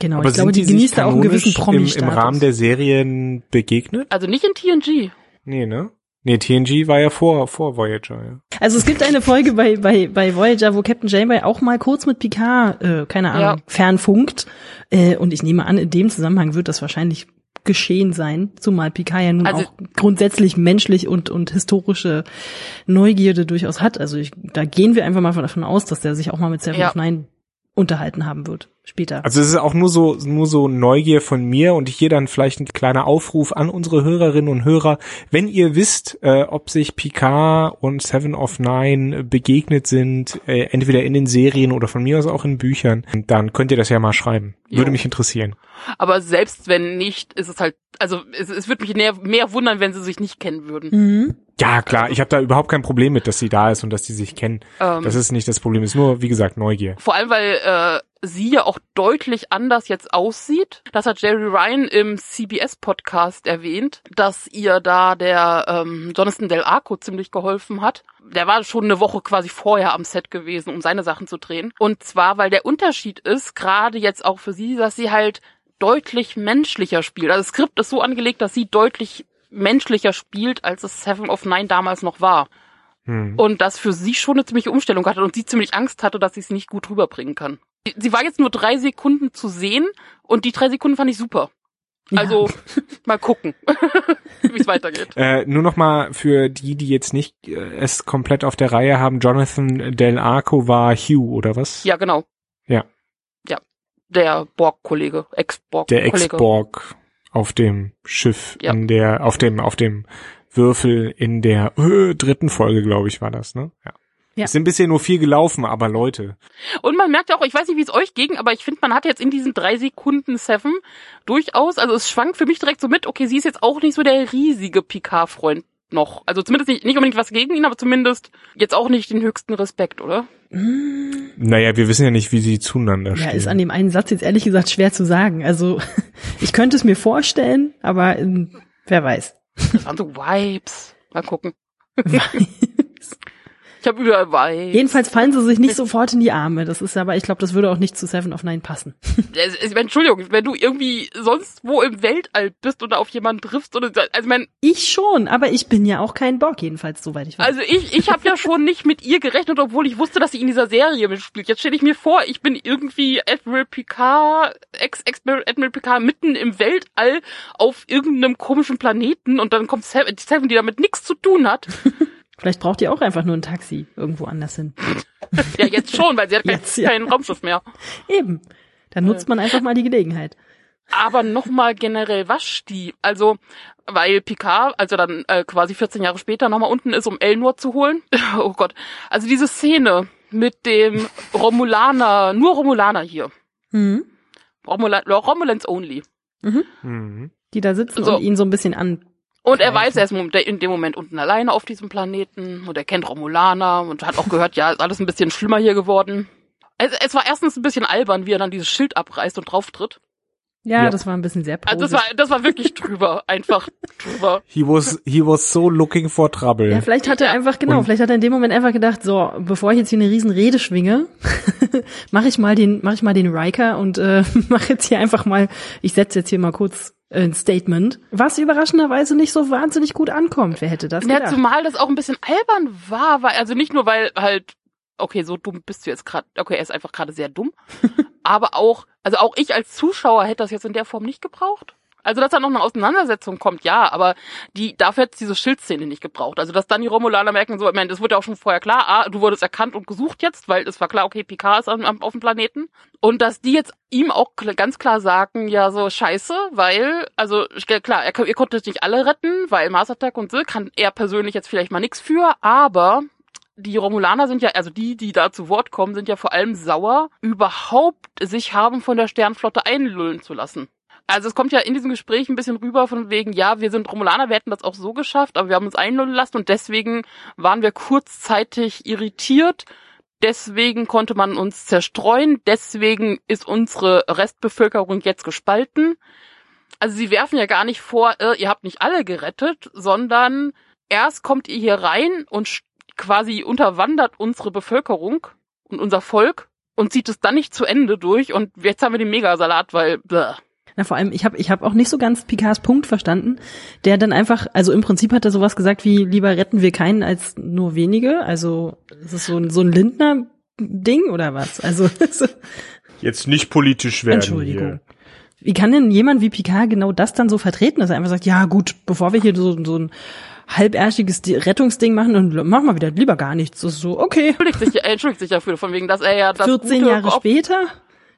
Genau, Aber ich glaube, die die genießt da auch einen gewissen promi im, im Rahmen der Serien begegnet? Also nicht in TNG. Nee, ne? Nee, TNG war ja vor, vor Voyager, ja. Also es gibt eine Folge bei, bei, bei Voyager, wo Captain Janeway auch mal kurz mit Picard, äh, keine Ahnung, Ja. fernfunkt. Äh, und ich nehme an, in dem Zusammenhang wird das wahrscheinlich geschehen sein, zumal Picard ja nun Also- auch grundsätzlich menschlich und, und historische Neugierde durchaus hat. Also ich, da gehen wir einfach mal davon aus, dass der sich auch mal mit Seven Ja. of Nine unterhalten haben wird später. Also es ist auch nur so, nur so Neugier von mir und hier dann vielleicht ein kleiner Aufruf an unsere Hörerinnen und Hörer. Wenn ihr wisst, äh, ob sich Picard und Seven of Nine begegnet sind, äh, entweder in den Serien oder von mir aus auch in Büchern, dann könnt ihr das ja mal schreiben. Würde Jo. mich interessieren. Aber selbst wenn nicht, ist es halt, also es, es würde mich mehr, mehr wundern, wenn sie sich nicht kennen würden. Mhm. Ja, klar, ich habe da überhaupt kein Problem mit, dass sie da ist und dass sie sich kennen. Ähm, Das ist nicht das Problem, ist nur, wie gesagt, Neugier. Vor allem, weil äh, sie ja auch deutlich anders jetzt aussieht. Das hat Jerry Ryan im CBS-Podcast erwähnt, dass ihr da der ähm, Jonathan Del Arco ziemlich geholfen hat. Der war schon eine Woche quasi vorher am Set gewesen, um seine Sachen zu drehen. Und zwar, weil der Unterschied ist, gerade jetzt auch für sie, dass sie halt deutlich menschlicher spielt. Also das Skript ist so angelegt, dass sie deutlich menschlicher spielt, als es Seven of Nine damals noch war. Hm. Und das für sie schon eine ziemliche Umstellung hatte und sie ziemlich Angst hatte, dass sie es nicht gut rüberbringen kann. Sie- war jetzt nur drei Sekunden zu sehen und die drei Sekunden fand ich super. Also mal gucken, wie es weitergeht. Äh, nur noch mal für die, die jetzt nicht äh, es komplett auf der Reihe haben, Jonathan Del Arco war Hugh, oder was? Ja, genau. Ja. Ja. Der Borg-Kollege, Ex-Borg-Kollege. Der Ex-Borg auf dem Schiff, Ja. in der, auf dem, auf dem Würfel in der äh, dritten Folge, glaube ich, war das, ne? Ja. Ja. Es sind bisher nur viel gelaufen, aber Leute. Und man merkt auch, ich weiß nicht, wie es euch ging, aber ich finde, man hat jetzt in diesen drei Sekunden Seven durchaus, also es schwankt für mich direkt so mit, okay, sie ist jetzt auch nicht so der riesige Picard-Freund noch. Also zumindest nicht, nicht unbedingt was gegen ihn, aber zumindest jetzt auch nicht den höchsten Respekt, oder? Naja, wir wissen ja nicht, wie sie zueinander Ja, stehen. ist an dem einen Satz jetzt ehrlich gesagt schwer zu sagen. Also ich könnte es mir vorstellen, aber ähm, wer weiß. Das waren so Vibes. Mal gucken. Ich habe überall Vibes. Jedenfalls fallen sie sich nicht sofort in die Arme. Das ist aber, ich glaube, das würde auch nicht zu Seven of Nine passen. Entschuldigung, wenn du irgendwie sonst wo im Weltall bist oder auf jemanden triffst oder also mein, Ich schon, aber ich bin ja auch kein Borg, jedenfalls, soweit ich weiß. also ich ich habe ja schon nicht mit ihr gerechnet, obwohl ich wusste, dass sie in dieser Serie mitspielt. Jetzt stelle ich mir vor, ich bin irgendwie Admiral Picard, Ex-Admiral Picard mitten im Weltall auf irgendeinem komischen Planeten und dann kommt Seven die damit nichts zu tun hat. Vielleicht braucht ihr auch einfach nur ein Taxi irgendwo anders hin. Ja, jetzt schon, weil sie hat kein, Jetzt, ja. kein Raumschiff mehr. Eben. Dann nutzt man einfach mal die Gelegenheit. Aber nochmal generell Waschsti. Also, weil Picard, also dann äh, quasi 14 Jahre später nochmal unten ist, um Elnor zu holen. Oh Gott. Also diese Szene mit dem Romulaner, nur Romulaner hier. Mhm. Romulan, Romulans only. Mhm. Die da sitzen So. und ihn so ein bisschen an. Und er weiß, er ist in dem Moment unten alleine auf diesem Planeten und er kennt Romulaner und hat auch gehört, ja, ist alles ein bisschen schlimmer hier geworden. Es, es war erstens ein bisschen albern, wie er dann dieses Schild abreißt und drauftritt. Ja, Ja. das war ein bisschen sehr Also das posisch. war, das war wirklich drüber, einfach drüber. He was, he was so looking for trouble. Ja, vielleicht hat er einfach, genau, Und- vielleicht hat er in dem Moment einfach gedacht, so, bevor ich jetzt hier eine riesen Rede schwinge, mache ich mal den, mache ich mal den Riker und äh, mache jetzt hier einfach mal, ich setze jetzt hier mal kurz ein Statement, was überraschenderweise nicht so wahnsinnig gut ankommt. Wer hätte das Ja, gedacht? zumal das auch ein bisschen albern war, weil, also nicht nur, weil halt, okay, so dumm bist du jetzt gerade, okay, er ist einfach gerade sehr dumm, aber auch, also auch ich als Zuschauer hätte das jetzt in der Form nicht gebraucht. Also, dass da noch eine Auseinandersetzung kommt, ja, aber die, dafür hätte diese Schildszene nicht gebraucht. Also, dass dann die Romulaner merken, so, ich meine, das wurde ja auch schon vorher klar, ah, du wurdest erkannt und gesucht jetzt, weil es war klar, okay, Picard ist auf dem Planeten. Und dass die jetzt ihm auch ganz klar sagen, ja, so, scheiße, weil, also, klar, er, ihr konntet nicht alle retten, weil Mars Attack und so, kann er persönlich jetzt vielleicht mal nix für, aber die Romulaner sind ja, also die, die da zu Wort kommen, sind ja vor allem sauer, überhaupt sich haben von der Sternflotte einlullen zu lassen. Also es kommt ja in diesem Gespräch ein bisschen rüber von wegen, ja, wir sind Romulaner, wir hätten das auch so geschafft, aber wir haben uns einlullen lassen und deswegen waren wir kurzzeitig irritiert. Deswegen konnte man uns zerstreuen. Deswegen ist unsere Restbevölkerung jetzt gespalten. Also sie werfen ja gar nicht vor, äh, ihr habt nicht alle gerettet, sondern erst kommt ihr hier rein und quasi unterwandert unsere Bevölkerung und unser Volk und zieht es dann nicht zu Ende durch und jetzt haben wir den Megasalat, weil bläh. Na, vor allem, ich habe ich hab auch nicht so ganz Picards Punkt verstanden, der dann einfach, also im Prinzip hat er sowas gesagt wie, lieber retten wir keinen als nur wenige. Also es ist so ein, so ein Lindner-Ding oder was? Also Jetzt nicht politisch werden. Entschuldigung. Hier. Wie kann denn jemand wie Picard genau das dann so vertreten, dass er einfach sagt, ja gut, bevor wir hier so, so ein halbärschiges Rettungsding machen und machen wir wieder lieber gar nichts. Das ist so, okay. Entschuldigt sich, er entschuldigt sich dafür, von wegen, dass er ja das 14 Gute Jahre später?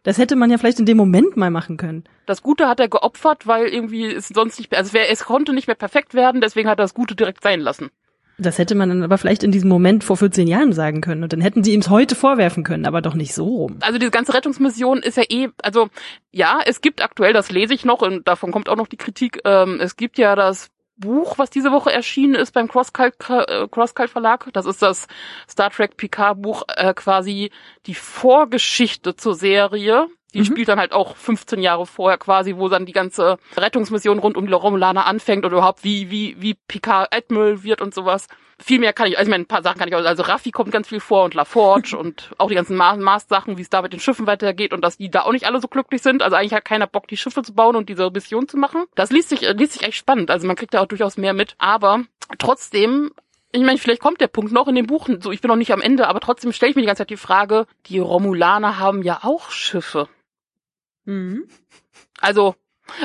Das hätte man ja vielleicht in dem Moment mal machen können. Das Gute hat er geopfert, weil irgendwie es sonst nicht, also es, konnte nicht mehr perfekt werden, deswegen hat er das Gute direkt sein lassen. Das hätte man dann aber vielleicht in diesem Moment vor 14 Jahren sagen können und dann hätten sie ihm es heute vorwerfen können, aber doch nicht so rum. Also diese ganze Rettungsmission ist ja eh, also ja, es gibt aktuell, das lese ich noch und davon kommt auch noch die Kritik, ähm, es gibt ja das Buch, was diese Woche erschienen ist beim Crosscult, äh, Verlag. Das ist das Star Trek Picard Buch, äh, quasi die Vorgeschichte zur Serie. Die Mhm. spielt dann halt auch 15 Jahre vorher quasi, wo dann die ganze Rettungsmission rund um die Romulaner anfängt oder überhaupt wie, wie, wie Picard Admiral wird und sowas. Viel mehr kann ich, also ich meine, ein paar Sachen kann ich auch, also Raffi kommt ganz viel vor und LaForge und auch die ganzen Ma- Mars-Sachen, wie es da mit den Schiffen weitergeht und dass die da auch nicht alle so glücklich sind. Also eigentlich hat keiner Bock, die Schiffe zu bauen und diese Mission zu machen. Das liest sich, äh, liest sich echt spannend. Also man kriegt da auch durchaus mehr mit. Aber trotzdem ich meine, vielleicht kommt der Punkt noch in dem Buch, so ich bin noch nicht am Ende, aber trotzdem stelle ich mir die ganze Zeit die Frage, die Romulaner haben ja auch Schiffe. Mhm. Also,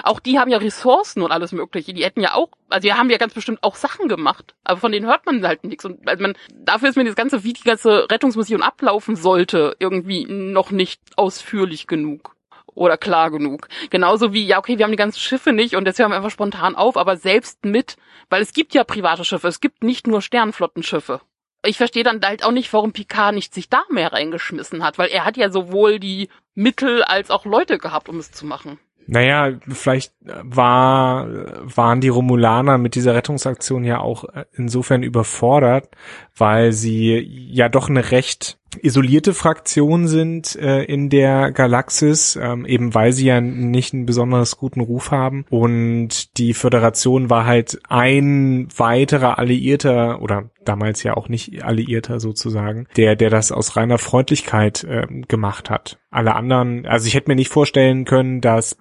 auch die haben ja Ressourcen und alles mögliche. Die hätten ja auch, also die haben ja ganz bestimmt auch Sachen gemacht. Aber von denen hört man halt nichts. Und also man, dafür ist mir das Ganze, wie die ganze Rettungsmission ablaufen sollte, irgendwie noch nicht ausführlich genug. Oder klar genug. Genauso wie, ja, okay, wir haben die ganzen Schiffe nicht und jetzt hören wir einfach spontan auf, aber selbst mit, weil es gibt ja private Schiffe, es gibt nicht nur Sternflottenschiffe. Ich verstehe dann halt auch nicht, warum Picard nicht sich da mehr reingeschmissen hat, weil er hat ja sowohl die Mittel als auch Leute gehabt, um es zu machen. Naja, vielleicht war, waren die Romulaner mit dieser Rettungsaktion ja auch insofern überfordert, weil sie ja doch eine recht isolierte Fraktion sind äh, in der Galaxis, ähm, eben weil sie ja nicht einen besonders guten Ruf haben. Und die Föderation war halt ein weiterer Alliierter oder damals ja auch nicht Alliierter sozusagen, der, der das aus reiner Freundlichkeit äh, gemacht hat. Alle anderen, also ich hätte mir nicht vorstellen können, dass,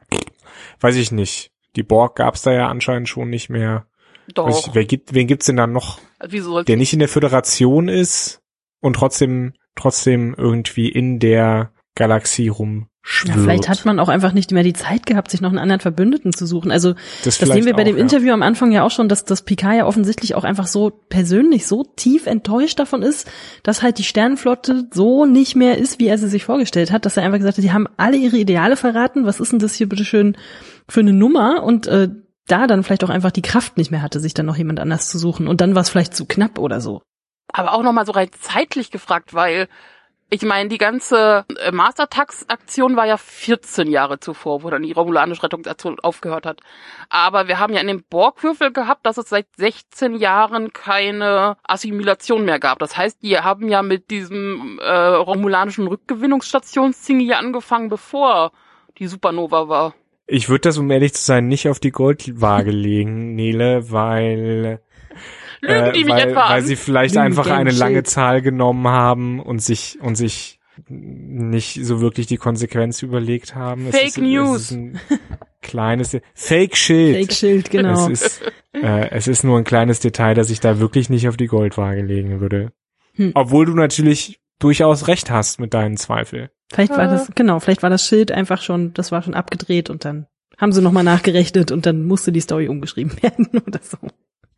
weiß ich nicht, die Borg gab's da ja anscheinend schon nicht mehr. Doch. Ich, wer gibt, wen gibt's denn da noch, Also Wieso der nicht in der Föderation ist und trotzdem, trotzdem irgendwie in der Galaxie rumschwirrt? Ja, vielleicht hat man auch einfach nicht mehr die Zeit gehabt, sich noch einen anderen Verbündeten zu suchen. Also das, das sehen wir bei auch, dem ja. Interview am Anfang ja auch schon, dass das Picard ja offensichtlich auch einfach so persönlich so tief enttäuscht davon ist, dass halt die Sternenflotte so nicht mehr ist, wie er sie sich vorgestellt hat, dass er einfach gesagt hat, die haben alle ihre Ideale verraten. Was ist denn das hier bitteschön für eine Nummer? Und äh, da dann vielleicht auch einfach die Kraft nicht mehr hatte, sich dann noch jemand anders zu suchen. Und dann war es vielleicht zu knapp oder so. Aber auch nochmal so rein zeitlich gefragt, weil ich meine, die ganze äh, Mastertax-Aktion war ja 14 Jahre zuvor, wo dann die romulanische Rettungsaktion aufgehört hat. Aber wir haben ja in dem Borgwürfel gehabt, dass es seit 16 Jahren keine Assimilation mehr gab. Das heißt, die haben ja mit diesem äh, romulanischen Rückgewinnungsstationsding hier angefangen, bevor die Supernova war. Ich würde das, um ehrlich zu sein, nicht auf die Goldwaage legen, Nele, weil Lügen die mich weil, etwa weil an? sie vielleicht Lügen einfach eine lange Schild. Zahl genommen haben und sich und sich nicht so wirklich die Konsequenz überlegt haben. Es Fake ist, News. Es ist ein kleines Fake Schild. Fake-Schild, genau. Es ist äh, es ist nur ein kleines Detail, das ich da wirklich nicht auf die Goldwaage legen würde. Hm. Obwohl du natürlich durchaus recht hast mit deinen Zweifeln. Vielleicht war Äh. das, genau, vielleicht war das Schild einfach schon, das war schon abgedreht und dann haben sie nochmal nachgerechnet und dann musste die Story umgeschrieben werden oder so.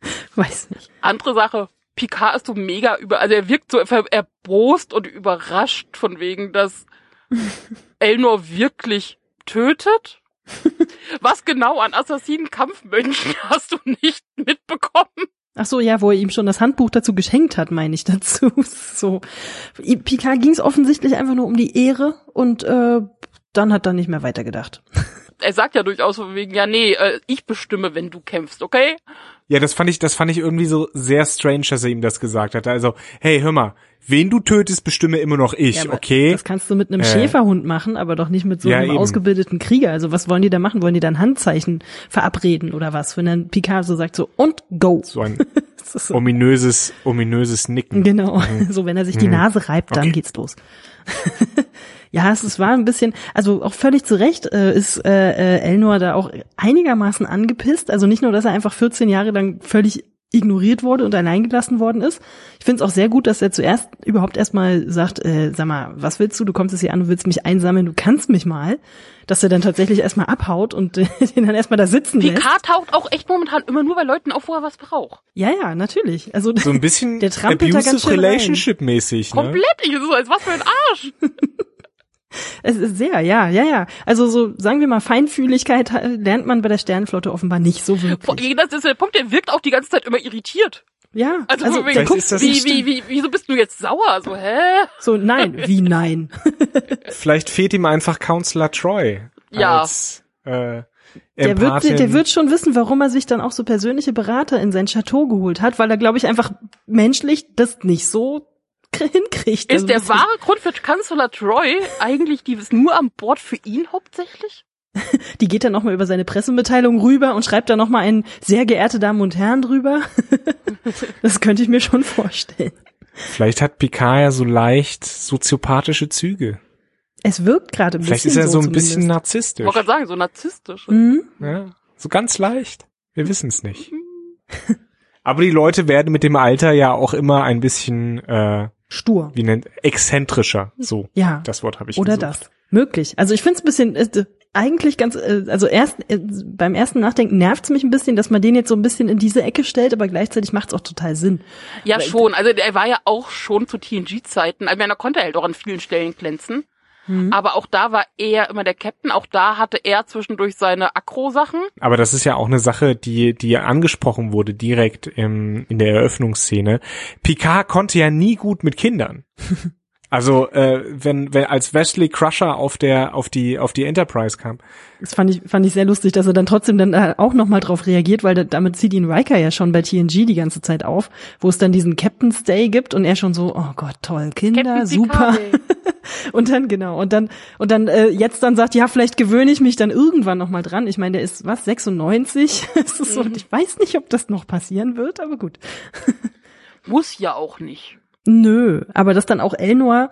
Weiß nicht. Andere Sache. Picard ist so mega über, also er wirkt so erbost und überrascht von wegen, dass Elnor wirklich tötet. Was genau an Assassinen-Kampfmönchen hast du nicht mitbekommen? Ach so, ja, wo er ihm schon das Handbuch dazu geschenkt hat, meine ich dazu. So, Picard ging es offensichtlich einfach nur um die Ehre und äh, dann hat er nicht mehr weitergedacht. Er sagt ja durchaus von wegen, ja nee, äh, ich bestimme, wenn du kämpfst, okay? Ja, das fand ich, das fand ich irgendwie so sehr strange, dass er ihm das gesagt hat. Also, hey, hör mal, wen du tötest, bestimme immer noch ich, Ja, okay? Das kannst du mit einem Äh. Schäferhund machen, aber doch nicht mit so Ja, einem eben. ausgebildeten Krieger. Also was wollen die da machen? Wollen die dann Handzeichen verabreden oder was? Wenn dann Picard so sagt so und go. So ein so. ominöses, ominöses Nicken. Genau. So, wenn er sich die Nase reibt, dann Okay. geht's los. ja, es, es war ein bisschen, also auch völlig zu Recht äh, ist äh, äh, Elnor da auch einigermaßen angepisst. Also nicht nur, dass er einfach 14 Jahre lang völlig ignoriert wurde und allein gelassen worden ist. Ich finde es auch sehr gut, dass er zuerst überhaupt erstmal sagt, äh, sag mal, was willst du? Du kommst jetzt hier an, du willst mich einsammeln, du kannst mich mal. Dass er dann tatsächlich erstmal abhaut und äh, den dann erstmal da sitzen lässt. Picard taucht auch echt momentan immer nur bei Leuten auf, wo er was braucht. Ja, ja, natürlich. Also So ein bisschen Der trampelt da ganz abusive schön rein. relationship mäßig, ne? Komplett, ich so als was für ein Arsch. Es ist sehr, ja, ja, ja. Also so, sagen wir mal, Feinfühligkeit äh, lernt man bei der Sternenflotte offenbar nicht so wirklich. Das ist der Punkt, der wirkt auch die ganze Zeit immer irritiert. Ja, Also, also wegen, das wie, wie, wie, wieso bist du jetzt sauer? So, hä? so, nein, wie nein? Vielleicht fehlt ihm einfach Counselor Troy. Ja. Als, äh, Der wird, Empathin. der wird schon wissen, warum er sich dann auch so persönliche Berater in sein Chateau geholt hat, weil er, glaube ich, einfach menschlich das nicht so hinkriegt. Ist der wahre Grund für Kanzler Troy eigentlich die ist nur an Bord für ihn hauptsächlich? Die geht dann nochmal über seine Pressemitteilung rüber und schreibt da nochmal ein sehr geehrte Damen und Herren drüber. das könnte ich mir schon vorstellen. Vielleicht hat Picard ja so leicht soziopathische Züge. Es wirkt gerade ein Vielleicht bisschen ist er so ein zumindest. bisschen Ich narzisstisch. wollte gerade sagen, so narzisstisch. Mhm. Ja, so ganz leicht. Wir wissen es nicht. Aber die Leute werden mit dem Alter ja auch immer ein bisschen, äh, Stur. wie nennt, exzentrischer. So, Ja. das Wort habe ich Oder gesucht. das. Möglich. Also ich finde es ein bisschen, äh, eigentlich ganz, äh, also erst äh, beim ersten Nachdenken nervt es mich ein bisschen, dass man den jetzt so ein bisschen in diese Ecke stellt, aber gleichzeitig macht es auch total Sinn. Ja, schon. Also er war ja auch schon zu TNG-Zeiten. Ich meine, da konnte er halt auch an vielen Stellen glänzen. Mhm. Aber auch da war er immer der Captain. Auch da hatte er zwischendurch seine Akro-Sachen. Aber das ist ja auch eine Sache, die, die angesprochen wurde direkt im, in der Eröffnungsszene. Picard konnte ja nie gut mit Kindern. Also äh, wenn, wenn als Wesley Crusher auf der auf die auf die Enterprise kam, Das fand ich, fand ich sehr lustig, dass er dann trotzdem dann äh, auch nochmal drauf reagiert, weil da, damit zieht ihn Riker ja schon bei TNG die ganze Zeit auf, wo es dann diesen Captain's Day gibt und er schon so, oh Gott, toll, Kinder, Captain super. Und dann, genau, und dann, und dann äh, jetzt dann sagt, ja, vielleicht gewöhne ich mich dann irgendwann nochmal dran. Ich meine, der ist, was, 96? Es ist so, Mhm. ich weiß nicht, ob das noch passieren wird, aber gut. Muss ja auch nicht. Nö, aber das dann auch Elnor,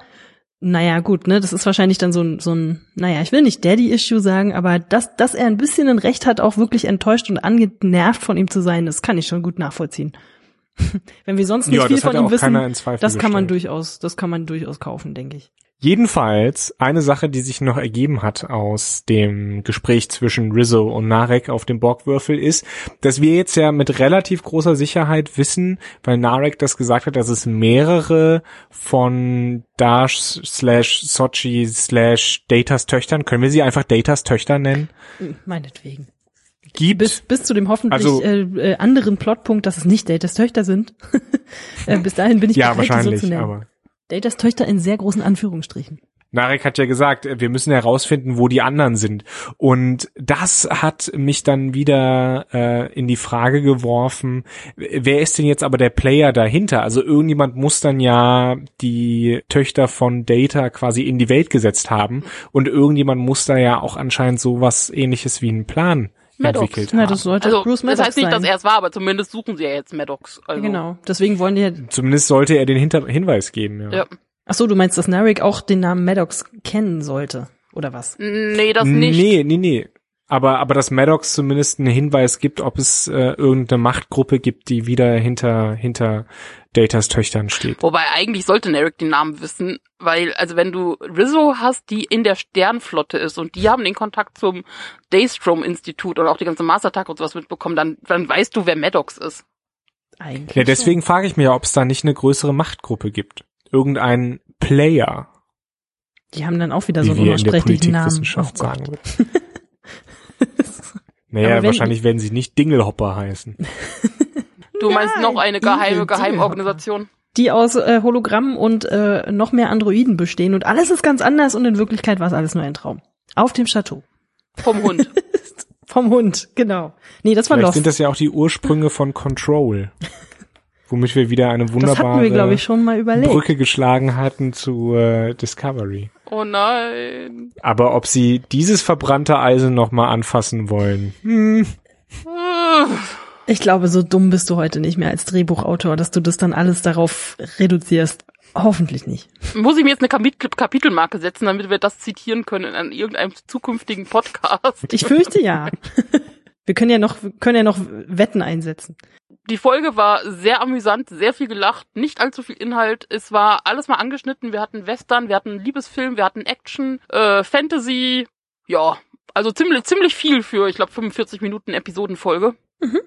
naja, gut, ne, das ist wahrscheinlich dann so ein, so ein, naja, ich will nicht Daddy-Issue sagen, aber dass, dass er ein bisschen ein Recht hat, auch wirklich enttäuscht und angenervt von ihm zu sein, das kann ich schon gut nachvollziehen. Wenn wir sonst nicht Ja, viel von ihm wissen, das kann man gestellt. durchaus, das kann man durchaus kaufen, denke ich. Jedenfalls eine Sache, die sich noch ergeben hat aus dem Gespräch zwischen Rizzo und Narek auf dem Borgwürfel ist, dass wir jetzt ja mit relativ großer Sicherheit wissen, weil Narek das gesagt hat, dass es mehrere von Dash slash Sochi slash Datas Töchtern, können wir sie einfach Datas Töchter nennen, Meinetwegen. gibt. Bis, bis zu dem hoffentlich Also- äh, äh, anderen Plotpunkt, dass es nicht Datas Töchter sind. äh, bis dahin bin ich ja, bereit, die so wahrscheinlich, zu nennen. aber Datas Töchter in sehr großen Anführungsstrichen. Narek hat ja gesagt, wir müssen herausfinden, wo die anderen sind. Und das hat mich dann wieder äh, in die Frage geworfen, wer ist denn jetzt aber der Player dahinter? Also irgendjemand muss dann ja die Töchter von Data quasi in die Welt gesetzt haben. Und irgendjemand muss da ja auch anscheinend sowas ähnliches wie einen Plan Maddox. entwickelt Na, das sollte Also, Bruce das Maddox heißt nicht, sein. dass er es war, aber zumindest suchen sie ja jetzt Maddox. Also, Genau. Deswegen wollen die ja. Zumindest sollte er den Hinter Hinweis geben. Ja. Ja. Ach so, du meinst, dass Narek auch den Namen Maddox kennen sollte oder was? Nee, das nicht. Nee, nee, nee. Aber, aber dass Maddox zumindest einen Hinweis gibt, ob es äh, irgendeine Machtgruppe gibt, die wieder hinter, hinter Datas Töchtern steht. Wobei eigentlich sollte Narek den Namen wissen, weil, also wenn du Rizzo hast, die in der Sternflotte ist und die haben den Kontakt zum Daystrom-Institut und auch die ganze Mars Attack und sowas mitbekommen, dann, dann weißt du, wer Maddox ist. Eigentlich. Ja, deswegen frage ich mich ja, ob es da nicht eine größere Machtgruppe gibt. Irgendein Player. Die haben dann auch wieder so einen unaussprechlichen Namen. Oh Gott. sagen. Naja, wahrscheinlich werden sie nicht Dingelhopper heißen. Du meinst Nein, noch eine geheime Geheimorganisation? Die aus äh, Hologrammen und äh, noch mehr Androiden bestehen und alles ist ganz anders und in Wirklichkeit war es alles nur ein Traum. Auf dem Chateau. Vom Hund. Vom Hund, genau. Nee, das war Vielleicht Lost. sind das ja auch die Ursprünge von Control. Womit wir wieder eine wir, wunderbare glaube ich, schon mal überlegt. Brücke geschlagen hatten zu äh, Discovery. Oh nein. Aber ob sie dieses verbrannte Eisen nochmal anfassen wollen, hm, Ich glaube, so dumm bist du heute nicht mehr als Drehbuchautor, dass du das dann alles darauf reduzierst. Hoffentlich nicht. Muss ich mir jetzt eine Kapit Kapitelmarke setzen, damit wir das zitieren können an irgendeinem zukünftigen Podcast? Ich fürchte ja. Wir können ja noch, wir können ja noch Wetten einsetzen. Die Folge war sehr amüsant, sehr viel gelacht, nicht allzu viel Inhalt. Es war alles mal angeschnitten. Wir hatten Western, wir hatten Liebesfilm, wir hatten Action, äh, Fantasy. Ja, also ziemlich, ziemlich viel für, ich glaube, 45 Minuten Episodenfolge. Mhm.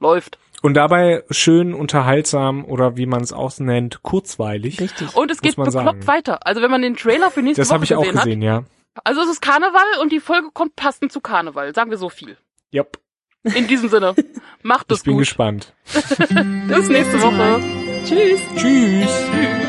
Läuft. und dabei schön unterhaltsam oder wie man es auch nennt, kurzweilig. Richtig. Und es geht bekloppt sagen. weiter. Also wenn man den Trailer für nächste Das Woche habe ich auch gesehen, gesehen, ja. hat. Also es ist Karneval und die Folge kommt passend zu Karneval. Sagen wir so viel. Yep. In diesem Sinne. Macht es Ich bin gut. gespannt. Bis nächste Woche. Tschüss. Tschüss. Tschüss.